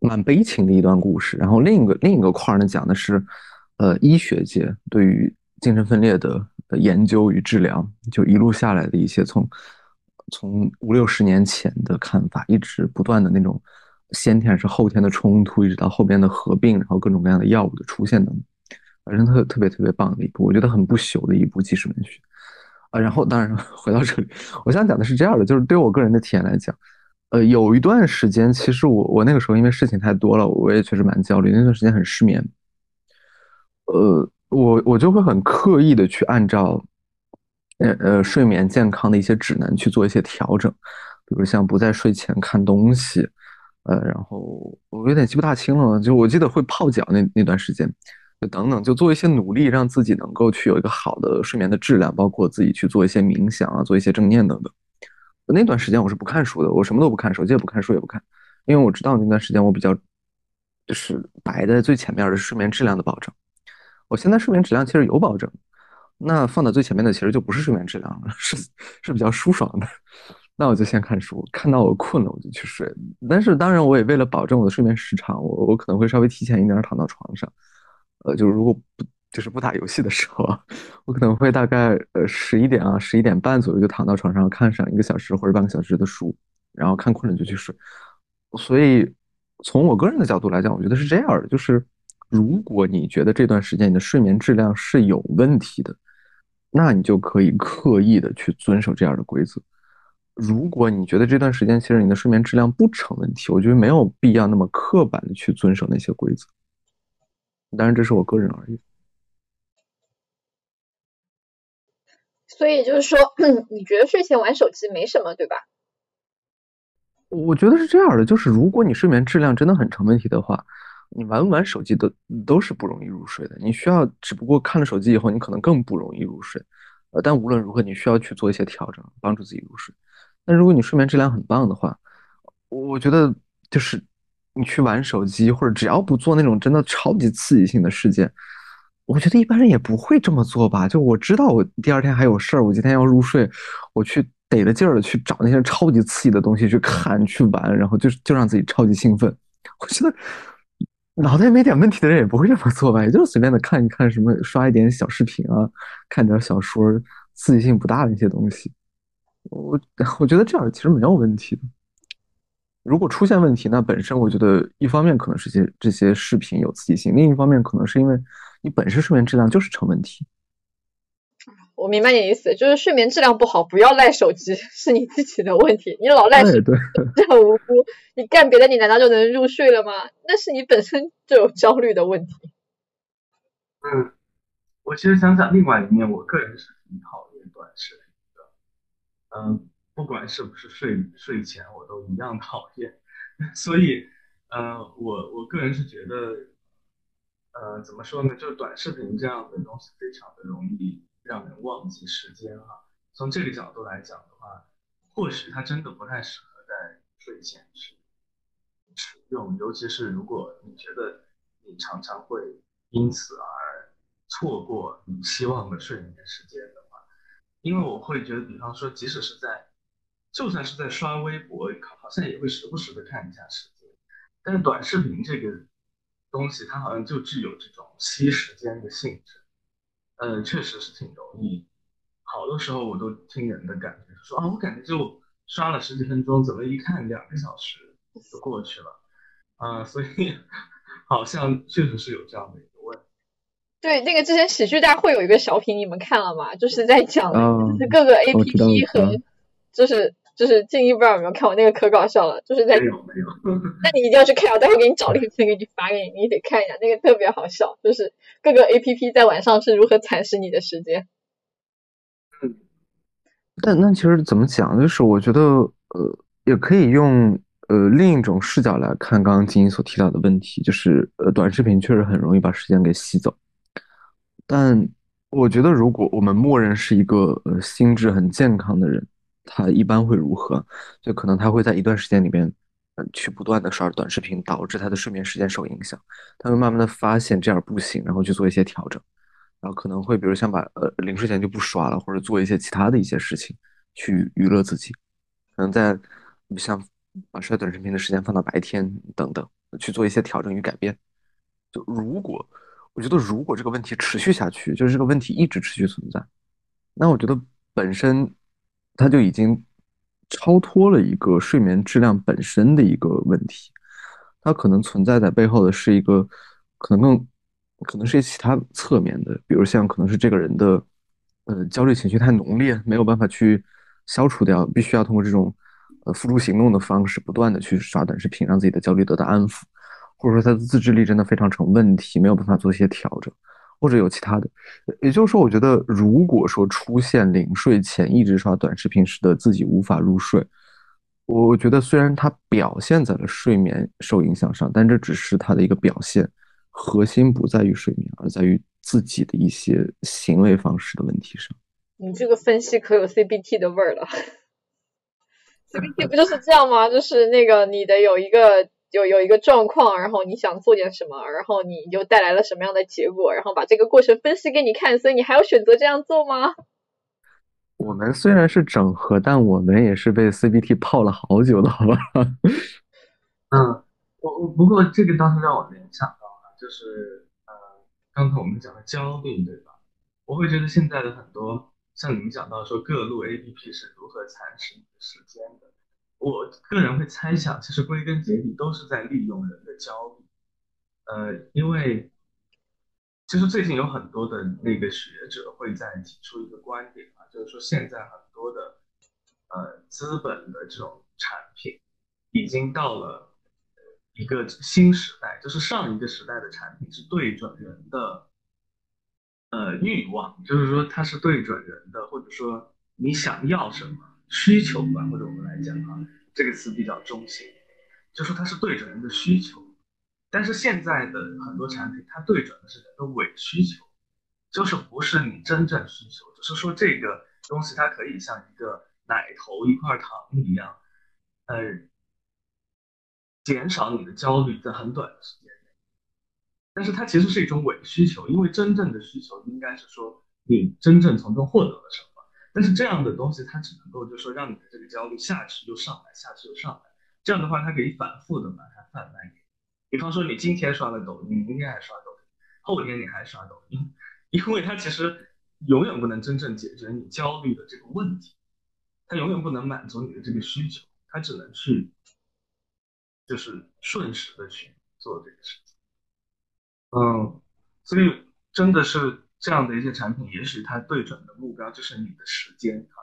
蛮悲情的一段故事。然后另一个另一个块呢，讲的是呃医学界对于精神分裂的的研究与治疗，就一路下来的一些从从五六十年前的看法，一直不断的那种先天是后天的冲突，一直到后边的合并，然后各种各样的药物的出现等，反正特特别特别棒的一部，我觉得很不朽的一部纪实文学啊。然后当然 回到这里，我想讲的是这样的，就是对我个人的体验来讲，呃，有一段时间，其实我我那个时候因为事情太多了，我也确实蛮焦虑，那段时间很失眠，呃，我我就会很刻意的去按照。呃呃，睡眠健康的一些指南去做一些调整，比如像不在睡前看东西，呃，然后我有点记不大清了，就我记得会泡脚那那段时间，就等等，就做一些努力，让自己能够去有一个好的睡眠的质量，包括自己去做一些冥想啊，做一些正念等等。那段时间我是不看书的，我什么都不看，手机也不看，书也不看，因为我知道那段时间我比较就是摆在最前面的是睡眠质量的保证。我现在睡眠质量其实有保证。那放到最前面的其实就不是睡眠质量了，是是比较舒爽的。那我就先看书，看到我困了我就去睡。但是当然我也为了保证我的睡眠时长，我我可能会稍微提前一点躺到床上。呃，就是如果不就是不打游戏的时候，我可能会大概呃十一点啊十一点半左右就躺到床上看上一个小时或者半个小时的书，然后看困了就去睡。所以从我个人的角度来讲，我觉得是这样的，就是如果你觉得这段时间你的睡眠质量是有问题的。那你就可以刻意的去遵守这样的规则。如果你觉得这段时间其实你的睡眠质量不成问题，我觉得没有必要那么刻板的去遵守那些规则。当然，这是我个人而言。所以就是说，你觉得睡前玩手机没什么，对吧？我觉得是这样的，就是如果你睡眠质量真的很成问题的话。你玩不玩手机都都是不容易入睡的。你需要，只不过看了手机以后，你可能更不容易入睡。呃，但无论如何，你需要去做一些调整，帮助自己入睡。那如果你睡眠质量很棒的话，我觉得就是你去玩手机，或者只要不做那种真的超级刺激性的事件，我觉得一般人也不会这么做吧。就我知道我第二天还有事儿，我今天要入睡，我去得了劲儿的去找那些超级刺激的东西去看去玩，然后就就让自己超级兴奋。我觉得。脑袋没点问题的人也不会这么做吧？也就是随便的看一看，什么刷一点小视频啊，看点小说，刺激性不大的一些东西。我我觉得这样其实没有问题的。如果出现问题，那本身我觉得一方面可能是些这些视频有刺激性，另一方面可能是因为你本身睡眠质量就是成问题。我明白你的意思，就是睡眠质量不好，不要赖手机，是你自己的问题。你老赖手机，这很无辜。你干别的，你难道就能入睡了吗？那是你本身就有焦虑的问题。嗯，我其实想想另外一面，我个人是挺讨厌短视频的。嗯，不管是不是睡睡前，我都一样讨厌。所以，呃，我我个人是觉得，呃，怎么说呢？就是短视频这样的东西非常的容易。让人忘记时间哈。从这个角度来讲的话，或许它真的不太适合在睡前去使用，尤其是如果你觉得你常常会因此而错过你希望的睡眠时间的话，因为我会觉得，比方说，即使是在，就算是在刷微博，好像也会时不时的看一下时间，但是短视频这个东西，它好像就具有这种吸时间的性质。嗯，确实是挺容易。好多时候我都听人的感觉说啊，我感觉就刷了十几分钟，怎么一看两个小时就过去了啊？所以好像确实是有这样的一个问题。对，那个之前喜剧大会有一个小品，你们看了吗？就是在讲就是各个 APP 和就是。就是静一不知道有没有看我那个可搞笑了，就是在没有没有，那你一定要去看我！待会给你找链接给你发给你，你得看一下那个特别好笑，就是各个 A P P 在晚上是如何蚕食你的时间。嗯，但那其实怎么讲？就是我觉得呃，也可以用呃另一种视角来看刚刚静怡所提到的问题，就是呃短视频确实很容易把时间给吸走。但我觉得如果我们默认是一个呃心智很健康的人。他一般会如何？就可能他会在一段时间里面，嗯，去不断的刷短视频，导致他的睡眠时间受影响。他会慢慢的发现这样不行，然后去做一些调整，然后可能会比如像把呃临睡前就不刷了，或者做一些其他的一些事情去娱乐自己。可能在像把刷短视频的时间放到白天等等，去做一些调整与改变。就如果我觉得如果这个问题持续下去，就是这个问题一直持续存在，那我觉得本身它就已经超脱了一个睡眠质量本身的一个问题，它可能存在在背后的是一个可能更可能是其他侧面的，比如像可能是这个人的呃焦虑情绪太浓烈，没有办法去消除掉，必须要通过这种呃付诸行动的方式，不断的去刷短视频，让自己的焦虑得到安抚。或者说他的自制力真的非常成问题，没有办法做一些调整，或者有其他的。也就是说，我觉得如果说出现临睡前一直刷短视频，使得自己无法入睡，我觉得虽然它表现在了睡眠受影响上，但这只是它的一个表现，核心不在于睡眠，而在于自己的一些行为方式的问题上。你这个分析可有 CBT 的味儿了。CBT 不就是这样吗？就是那个你得有一个。有有一个状况，然后你想做点什么，然后你就带来了什么样的结果，然后把这个过程分析给你看，所以你还要选择这样做吗？我们虽然是整合，但我们也是被 CBT 泡了好久的，好吧？嗯，我我不过这个倒是让我联想到了，就是呃，刚才我们讲的焦虑，对吧？我会觉得现在的很多像你们讲到说各路 APP 是如何蚕食你的时间的。我个人会猜想，其实归根结底都是在利用人的焦虑。呃，因为其实最近有很多的那个学者会在提出一个观点啊，就是说现在很多的呃资本的这种产品已经到了一个新时代，就是上一个时代的产品是对准人的呃欲望，就是说它是对准人的，或者说你想要什么。需求吧，或者我们来讲啊，这个词比较中性，就说它是对准人的需求，但是现在的很多产品，它对准的是人的伪需求，就是不是你真正需求，只是说这个东西它可以像一个奶头一块糖一样，呃，减少你的焦虑在很短的时间内，但是它其实是一种伪需求，因为真正的需求应该是说你真正从中获得了什么。但是这样的东西，它只能够就是说让你的这个焦虑下去又上来，下去又上来。这样的话，它可以反复的把它贩卖给你。比方说，你今天刷了抖音，明天还刷抖音，后天你还刷抖音，因为它其实永远不能真正解决你焦虑的这个问题，它永远不能满足你的这个需求，它只能去就是瞬时的去做这个事情。嗯，所以真的是。这样的一些产品，也许它对准的目标就是你的时间啊，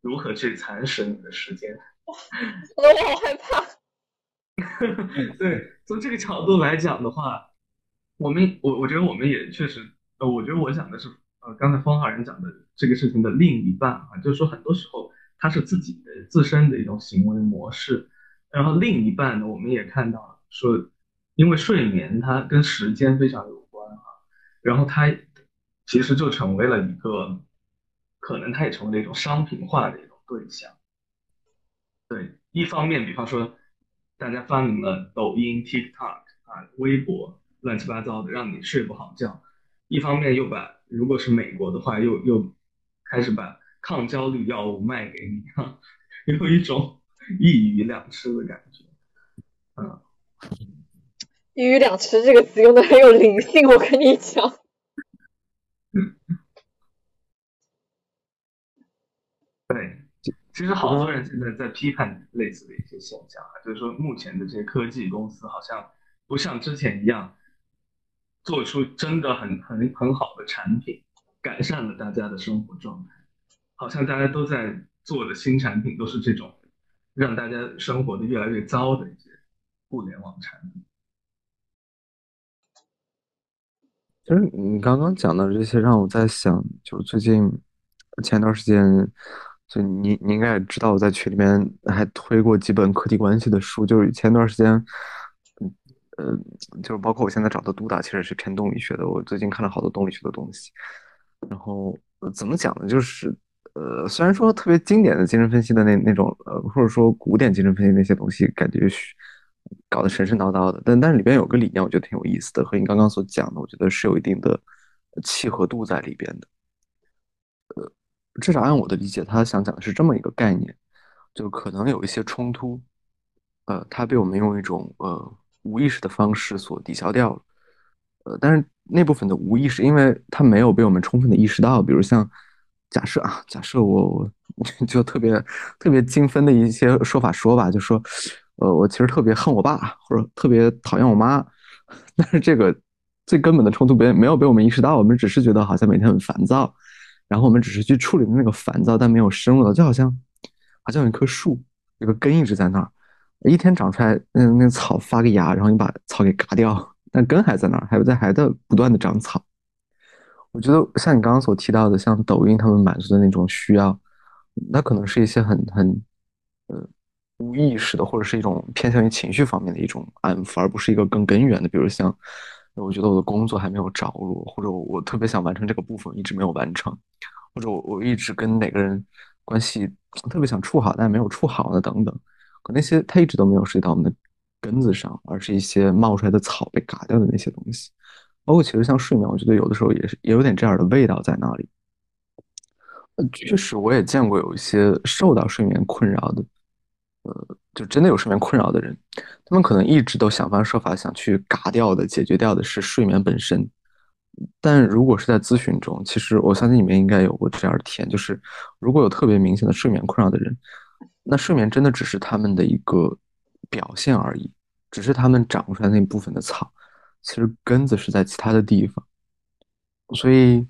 如何去蚕食你的时间？我好害怕。对，从这个角度来讲的话，我们我我觉得我们也确实，呃，我觉得我讲的是，呃，刚才方浩然讲的这个事情的另一半啊，就是说很多时候它是自己的自身的一种行为模式，然后另一半呢，我们也看到说，因为睡眠它跟时间非常有关啊，然后它。其实就成为了一个，可能它也成为了一种商品化的一种对象。对，一方面，比方说，大家发明了抖音、TikTok 啊、微博，乱七八糟的，让你睡不好觉；一方面又把，如果是美国的话，又又开始把抗焦虑药物卖给你，哈，有一种一鱼两吃的感觉。嗯，一鱼两吃这个词用的很有灵性，我跟你讲。嗯对，其实好多人现在在批判类似的一些现象啊，就是说目前的这些科技公司好像不像之前一样，做出真的很很很好的产品，改善了大家的生活状态，好像大家都在做的新产品都是这种让大家生活的越来越糟的一些互联网产品。其实你刚刚讲的这些，让我在想，就是最近前段时间，就你你应该也知道，我在群里面还推过几本课题关系的书。就是前段时间，嗯呃，就是包括我现在找的督导，其实是偏动力学的。我最近看了好多动力学的东西。然后怎么讲呢？就是呃，虽然说特别经典的精神分析的那那种呃，或者说古典精神分析那些东西，感觉是。搞得神神叨叨的，但但是里边有个理念，我觉得挺有意思的，和你刚刚所讲的，我觉得是有一定的契合度在里边的。呃，至少按我的理解，他想讲的是这么一个概念，就可能有一些冲突，呃，他被我们用一种呃无意识的方式所抵消掉了。呃，但是那部分的无意识，因为它没有被我们充分的意识到，比如像假设啊，假设我我 就特别特别精分的一些说法说吧，就说，呃，我其实特别恨我爸，或者特别讨厌我妈，但是这个最根本的冲突没没有被我们意识到，我们只是觉得好像每天很烦躁，然后我们只是去处理那个烦躁，但没有深入的，就好像好像有一棵树，有个根一直在那儿，一天长出来，嗯，那草发个芽，然后你把草给嘎掉。但根还在那儿，还在还在不断的长草。我觉得像你刚刚所提到的，像抖音他们满足的那种需要，那可能是一些很很呃无意识的，或者是一种偏向于情绪方面的一种安抚，而不是一个更根源的。比如像，我觉得我的工作还没有着落，或者我特别想完成这个部分一直没有完成，或者我我一直跟哪个人关系特别想处好，但没有处好的等等，可那些他一直都没有涉及到我们的。根子上，而是一些冒出来的草被嘎掉的那些东西，包括其实像睡眠，我觉得有的时候也是也有点这样的味道在那里。确实，我也见过有一些受到睡眠困扰的，呃，就真的有睡眠困扰的人，他们可能一直都想方设法想去嘎掉的、解决掉的是睡眠本身。但如果是在咨询中，其实我相信你们应该有过这样的体验，就是如果有特别明显的睡眠困扰的人，那睡眠真的只是他们的一个。表现而已，只是他们长出来那部分的草，其实根子是在其他的地方。所以，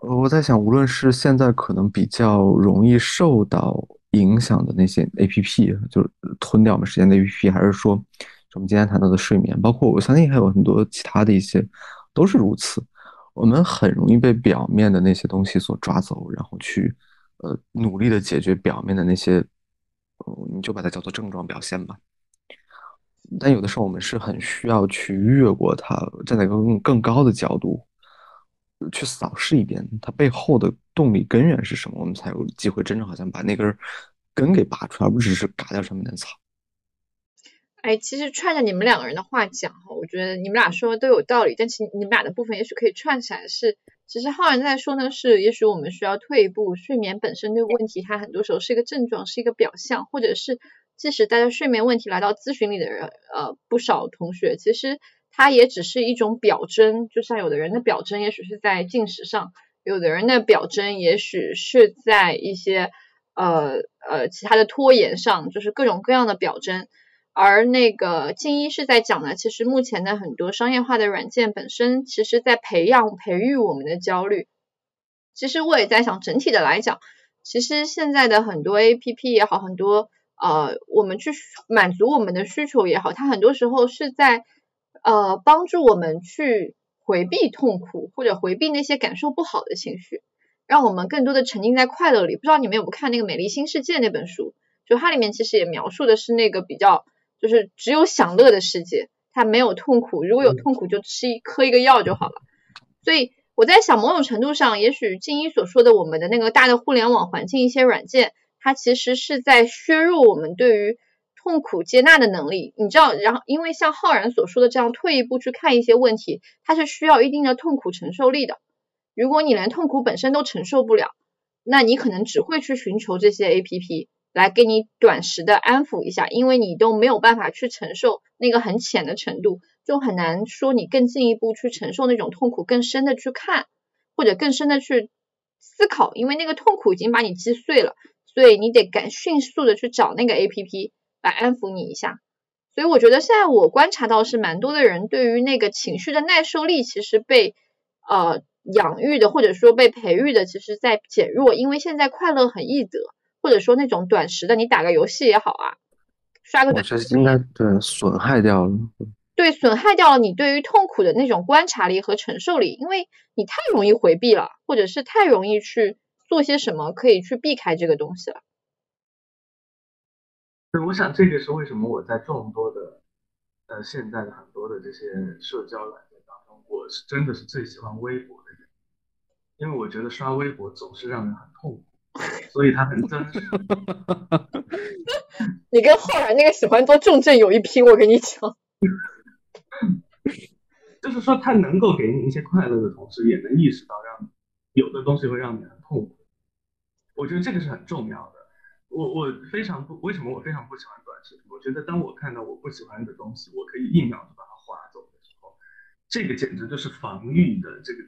我在想，无论是现在可能比较容易受到影响的那些 A P P，就是吞掉我们时间的 A P P，还是说我们今天谈到的睡眠，包括我相信还有很多其他的一些，都是如此。我们很容易被表面的那些东西所抓走，然后去呃努力的解决表面的那些，你就把它叫做症状表现吧。但有的时候我们是很需要去越过它，站在更更高的角度去扫视一遍它背后的动力根源是什么，我们才有机会真正好像把那根根给拔出来，而不只是嘎掉上面的草。哎，其实串着你们两个人的话讲哈，我觉得你们俩说的都有道理，但其实你们俩的部分也许可以串起来是，其实浩然在说呢是，也许我们需要退一步，睡眠本身这个问题，它很多时候是一个症状，是一个表象，或者是。即使带着睡眠问题来到咨询里的人，呃，不少同学，其实它也只是一种表征，就像有的人的表征，也许是在进食上，有的人的表征，也许是在一些呃呃其他的拖延上，就是各种各样的表征。而那个静一是在讲呢，其实目前的很多商业化的软件本身，其实在培养培育我们的焦虑。其实我也在想，整体的来讲，其实现在的很多 A P P 也好，很多。呃，我们去满足我们的需求也好，它很多时候是在呃帮助我们去回避痛苦或者回避那些感受不好的情绪，让我们更多的沉浸在快乐里。不知道你们有没有看那个《美丽新世界》那本书？就它里面其实也描述的是那个比较就是只有享乐的世界，它没有痛苦。如果有痛苦，就吃一颗一个药就好了。所以我在想，某种程度上，也许静一所说的我们的那个大的互联网环境一些软件。它其实是在削弱我们对于痛苦接纳的能力，你知道，然后因为像浩然所说的这样退一步去看一些问题，它是需要一定的痛苦承受力的。如果你连痛苦本身都承受不了，那你可能只会去寻求这些 A P P 来给你短时的安抚一下，因为你都没有办法去承受那个很浅的程度，就很难说你更进一步去承受那种痛苦更深的去看，或者更深的去思考，因为那个痛苦已经把你击碎了。所以你得赶迅速的去找那个 A P P 来安抚你一下。所以我觉得现在我观察到是蛮多的人对于那个情绪的耐受力其实被呃养育的或者说被培育的，其实在减弱。因为现在快乐很易得，或者说那种短时的，你打个游戏也好啊，刷个短，我应该对损害掉了。对，损害掉了你对于痛苦的那种观察力和承受力，因为你太容易回避了，或者是太容易去。做些什么可以去避开这个东西了？对，我想这个是为什么我在众多的呃现在的很多的这些社交软件当中，我是真的是最喜欢微博的人，因为我觉得刷微博总是让人很痛苦，所以它很真实。你跟浩然那个喜欢做重症有一拼，我跟你讲。就是说，他能够给你一些快乐的同时，也能意识到让有的东西会让你很痛苦。我觉得这个是很重要的。我我非常不为什么我非常不喜欢短视频。我觉得当我看到我不喜欢的东西，我可以一秒就把它划走的时候，这个简直就是防御的这个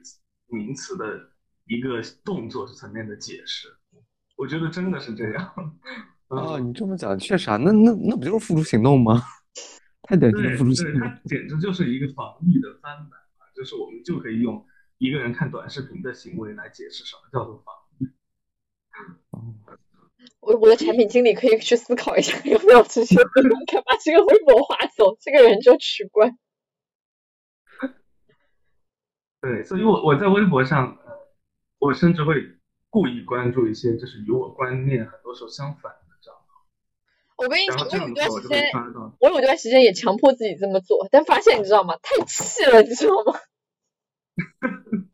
名词的一个动作层面的解释。我觉得真的是这样。啊，你这么讲确实啊，那那那不就是付诸行动吗？太典型的付诸行动，它简直就是一个防御的翻版啊！就是我们就可以用一个人看短视频的行为来解释什么叫做防御。我我的产品经理可以去思考一下，有没有直接 把这个微博划走，这个人就取关。对，所以我我在微博上，呃，我甚至会故意关注一些就是与我观念很多时候相反的账号。我跟你讲，我有段时间，我有段时间也强迫自己这么做，但发现你知道吗？太气了，你知道吗？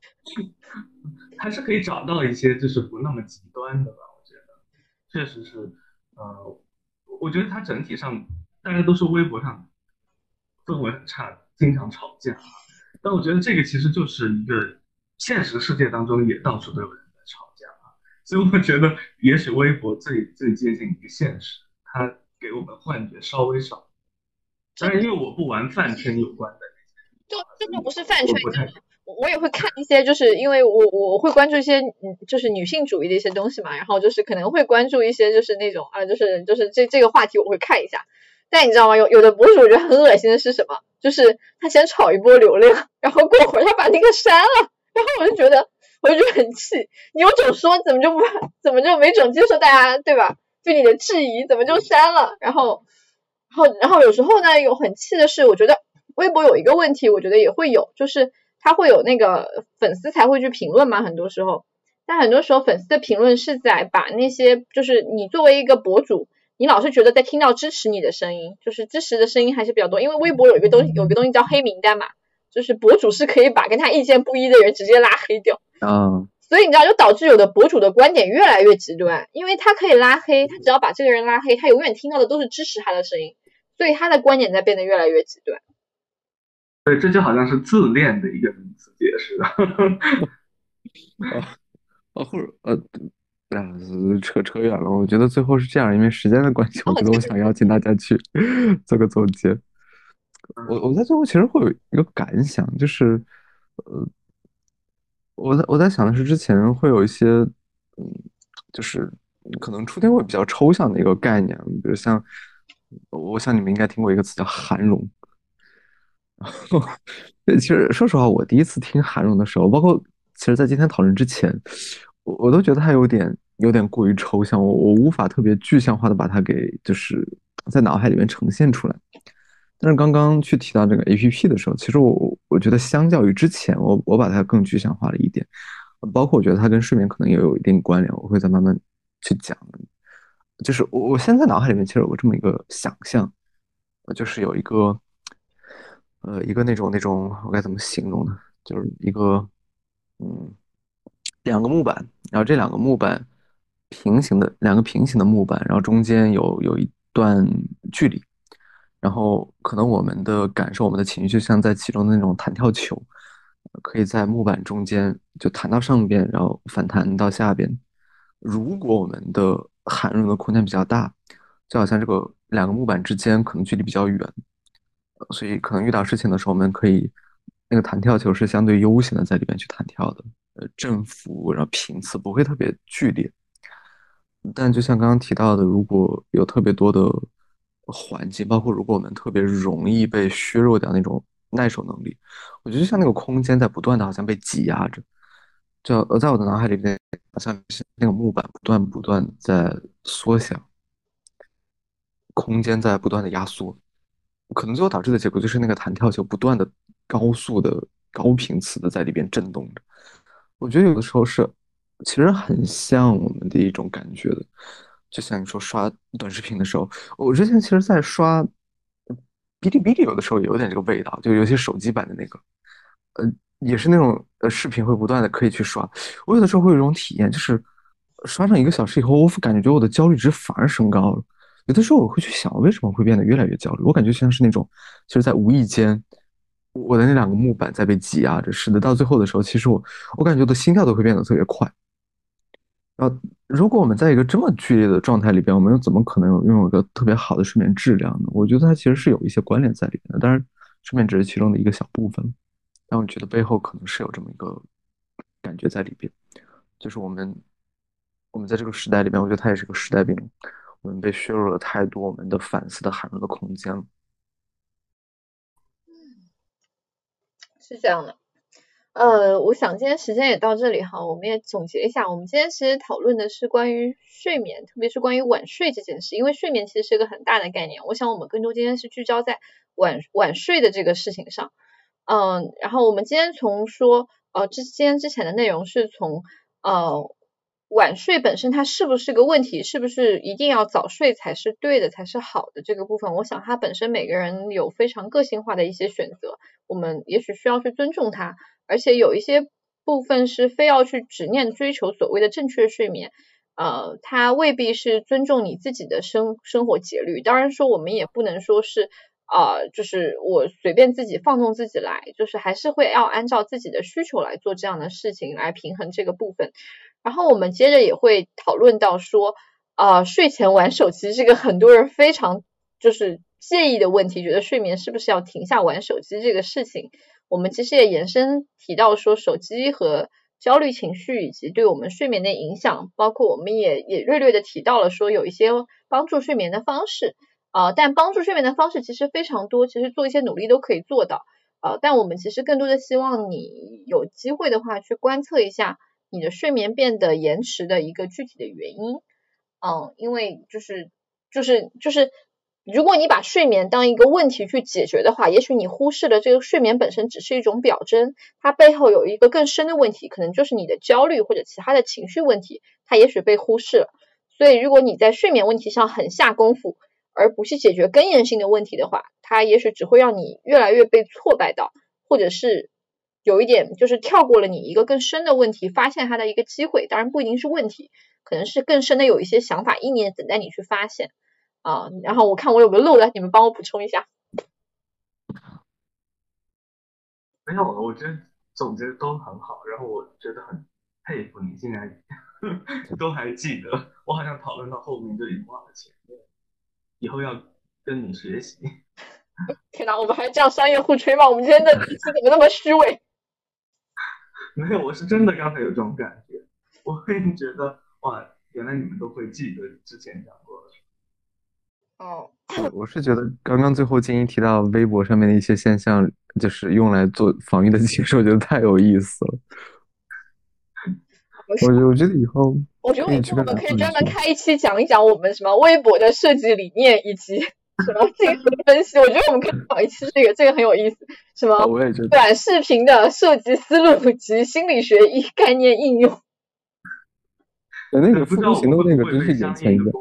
还是可以找到一些就是不那么极端的吧，确实是，呃，我觉得它整体上大家都是微博上氛围很差，经常吵架，但我觉得这个其实就是一个现实世界当中也到处都有人在吵架啊，所以我觉得也许微博最最接近一个现实。它给我们幻觉稍微少，但是因为我不玩饭圈有关的，就这个不是饭圈，我也会看一些，就是因为我我会关注一些嗯，就是女性主义的一些东西嘛，然后就是可能会关注一些就是那种啊，就是就是这这个话题我会看一下，但你知道吗？有有的博主我觉得很恶心的是什么？就是他先炒一波流量，然后过会儿他把那个删了，然后我就觉得我就觉得很气，你有种说怎么就不怎么就没种接受大家对吧？对你的质疑怎么就删了？然后，然后，然后有时候呢，有很气的是，我觉得微博有一个问题，我觉得也会有，就是他会有那个粉丝才会去评论嘛，很多时候，但很多时候粉丝的评论是在把那些，就是你作为一个博主，你老是觉得在听到支持你的声音，就是支持的声音还是比较多，因为微博有一个东西，有个东西叫黑名单嘛，就是博主是可以把跟他意见不一的人直接拉黑掉。嗯。所以你知道，就导致有的博主的观点越来越极端，因为他可以拉黑，他只要把这个人拉黑，他永远听到的都是支持他的声音，所以他的观点在变得越来越极端。对，这就好像是自恋的一个名词解释的。啊，或者呃，啊，扯扯远了。我觉得最后是这样，因为时间的关系，我觉得我想邀请大家去 做个总结。我我在最后其实会有一个感想，就是呃。我在我在想的是，之前会有一些，嗯，就是可能出现会比较抽象的一个概念，比如像，我想你们应该听过一个词叫韩融。其实说实话，我第一次听韩荣的时候，包括其实在今天讨论之前，我我都觉得它有点有点过于抽象，我我无法特别具象化的把它给就是在脑海里面呈现出来。但是刚刚去提到这个 A P P 的时候，其实我我觉得相较于之前，我我把它更具象化了一点，包括我觉得它跟睡眠可能也有一定关联，我会再慢慢去讲。就是我我现在脑海里面其实有个这么一个想象，就是有一个呃一个那种那种我该怎么形容呢？就是一个嗯两个木板，然后这两个木板平行的两个平行的木板，然后中间有有一段距离。然后可能我们的感受、我们的情绪，像在其中的那种弹跳球，可以在木板中间就弹到上边，然后反弹到下边。如果我们的含容的空间比较大，就好像这个两个木板之间可能距离比较远，所以可能遇到事情的时候，我们可以那个弹跳球是相对悠闲的在里边去弹跳的，呃，振幅然后频次不会特别剧烈。但就像刚刚提到的，如果有特别多的。环境包括，如果我们特别容易被削弱掉那种耐受能力，我觉得像那个空间在不断的好像被挤压着，就呃，在我的脑海里面，好像是那个木板不断不断在缩小，空间在不断的压缩，可能最后导致的结果就是那个弹跳球不断的高速的高频次的在里边震动着。我觉得有的时候是，其实很像我们的一种感觉的。就像你说刷短视频的时候，我之前其实，在刷哔哩哔哩，有的时候也有点这个味道，就有些手机版的那个，呃，也是那种呃视频会不断的可以去刷。我有的时候会有一种体验，就是刷上一个小时以后，我感觉我的焦虑值反而升高了。有的时候我会去想，为什么会变得越来越焦虑？我感觉像是那种，其实，在无意间，我的那两个木板在被挤压着，使得到最后的时候，其实我我感觉我的心跳都会变得特别快。然后，如果我们在一个这么剧烈的状态里边，我们又怎么可能拥有一个特别好的睡眠质量呢？我觉得它其实是有一些关联在里面的。当然，睡眠只是其中的一个小部分，但我觉得背后可能是有这么一个感觉在里边，就是我们我们在这个时代里边，我觉得它也是个时代病，我们被削弱了太多我们的反思的涵容的空间了。是这样的。呃，我想今天时间也到这里哈，我们也总结一下，我们今天其实讨论的是关于睡眠，特别是关于晚睡这件事，因为睡眠其实是一个很大的概念，我想我们更多今天是聚焦在晚晚睡的这个事情上，嗯，然后我们今天从说，呃，之今天之前的内容是从呃晚睡本身它是不是个问题，是不是一定要早睡才是对的，才是好的这个部分，我想它本身每个人有非常个性化的一些选择，我们也许需要去尊重它。而且有一些部分是非要去执念追求所谓的正确睡眠，呃，它未必是尊重你自己的生生活节律。当然说我们也不能说是啊，就是我随便自己放纵自己来，就是还是会要按照自己的需求来做这样的事情来平衡这个部分。然后我们接着也会讨论到说啊，睡前玩手机这个很多人非常就是介意的问题，觉得睡眠是不是要停下玩手机这个事情。我们其实也延伸提到说，手机和焦虑情绪以及对我们睡眠的影响，包括我们也也略略的提到了说有一些帮助睡眠的方式啊，但帮助睡眠的方式其实非常多，其实做一些努力都可以做到啊，但我们其实更多的希望你有机会的话去观测一下你的睡眠变得延迟的一个具体的原因，嗯，因为就是就是就是。如果你把睡眠当一个问题去解决的话，也许你忽视了这个睡眠本身只是一种表征，它背后有一个更深的问题，可能就是你的焦虑或者其他的情绪问题，它也许被忽视了。所以，如果你在睡眠问题上很下功夫，而不是解决根源性的问题的话，它也许只会让你越来越被挫败到，或者是有一点就是跳过了你一个更深的问题发现它的一个机会。当然不一定是问题，可能是更深的有一些想法意念等待你去发现。啊，然后我看我有个漏的，你们帮我补充一下。没有了，我觉得总结都很好，然后我觉得很佩服你竟然 都还记得。我好像讨论到后面就已经忘了前面，以后要跟你学习。天哪，我们还这样商业互吹吗？我们今天的怎么那么虚伪？没有，我是真的刚才有这种感觉，我会觉得哇，原来你们都会记得之前讲过的。哦，我是觉得刚刚最后金一提到微博上面的一些现象，就是用来做防御的解释，我觉得太有意思了。我觉，我觉得以后，我觉得我们可以专门开一期讲一讲我们什么微博的设计理念以及什么进行分析。我觉得我们可以搞一期这个，这个很有意思。什么？我也觉得短视频的设计思路及心理学一概念应用。那个复读行动那个真是眼前一亮。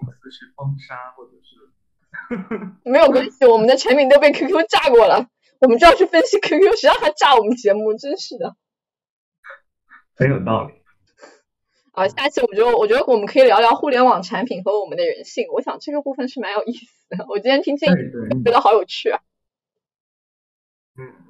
没有关系，我们的产品都被 QQ 炸过了，我们就要去分析 QQ，谁让他炸我们节目？真是的，很有道理。啊，下期我觉得，我觉得我们可以聊聊互联网产品和我们的人性，我想这个部分是蛮有意思的。我今天听建议，觉得好有趣啊。嗯。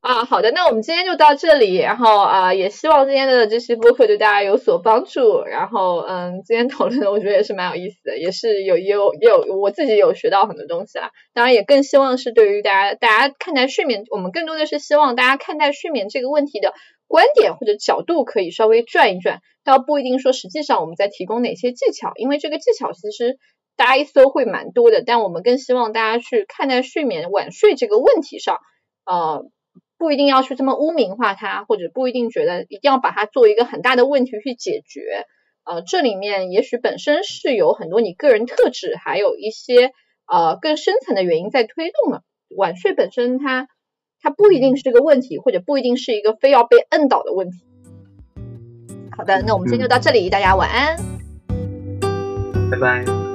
啊，好的，那我们今天就到这里，然后啊，也希望今天的这期播客对大家有所帮助。然后，嗯，今天讨论的我觉得也是蛮有意思的，也是有也有也有我自己有学到很多东西啦。当然，也更希望是对于大家大家看待睡眠，我们更多的是希望大家看待睡眠这个问题的观点或者角度可以稍微转一转，倒不一定说实际上我们在提供哪些技巧，因为这个技巧其实大家一搜会蛮多的，但我们更希望大家去看待睡眠晚睡这个问题上，呃。不一定要去这么污名化它，或者不一定觉得一定要把它做一个很大的问题去解决。呃，这里面也许本身是有很多你个人特质，还有一些呃更深层的原因在推动的。晚睡本身它它不一定是个问题，或者不一定是一个非要被摁倒的问题。好的，那我们今天就到这里，大家晚安，拜拜。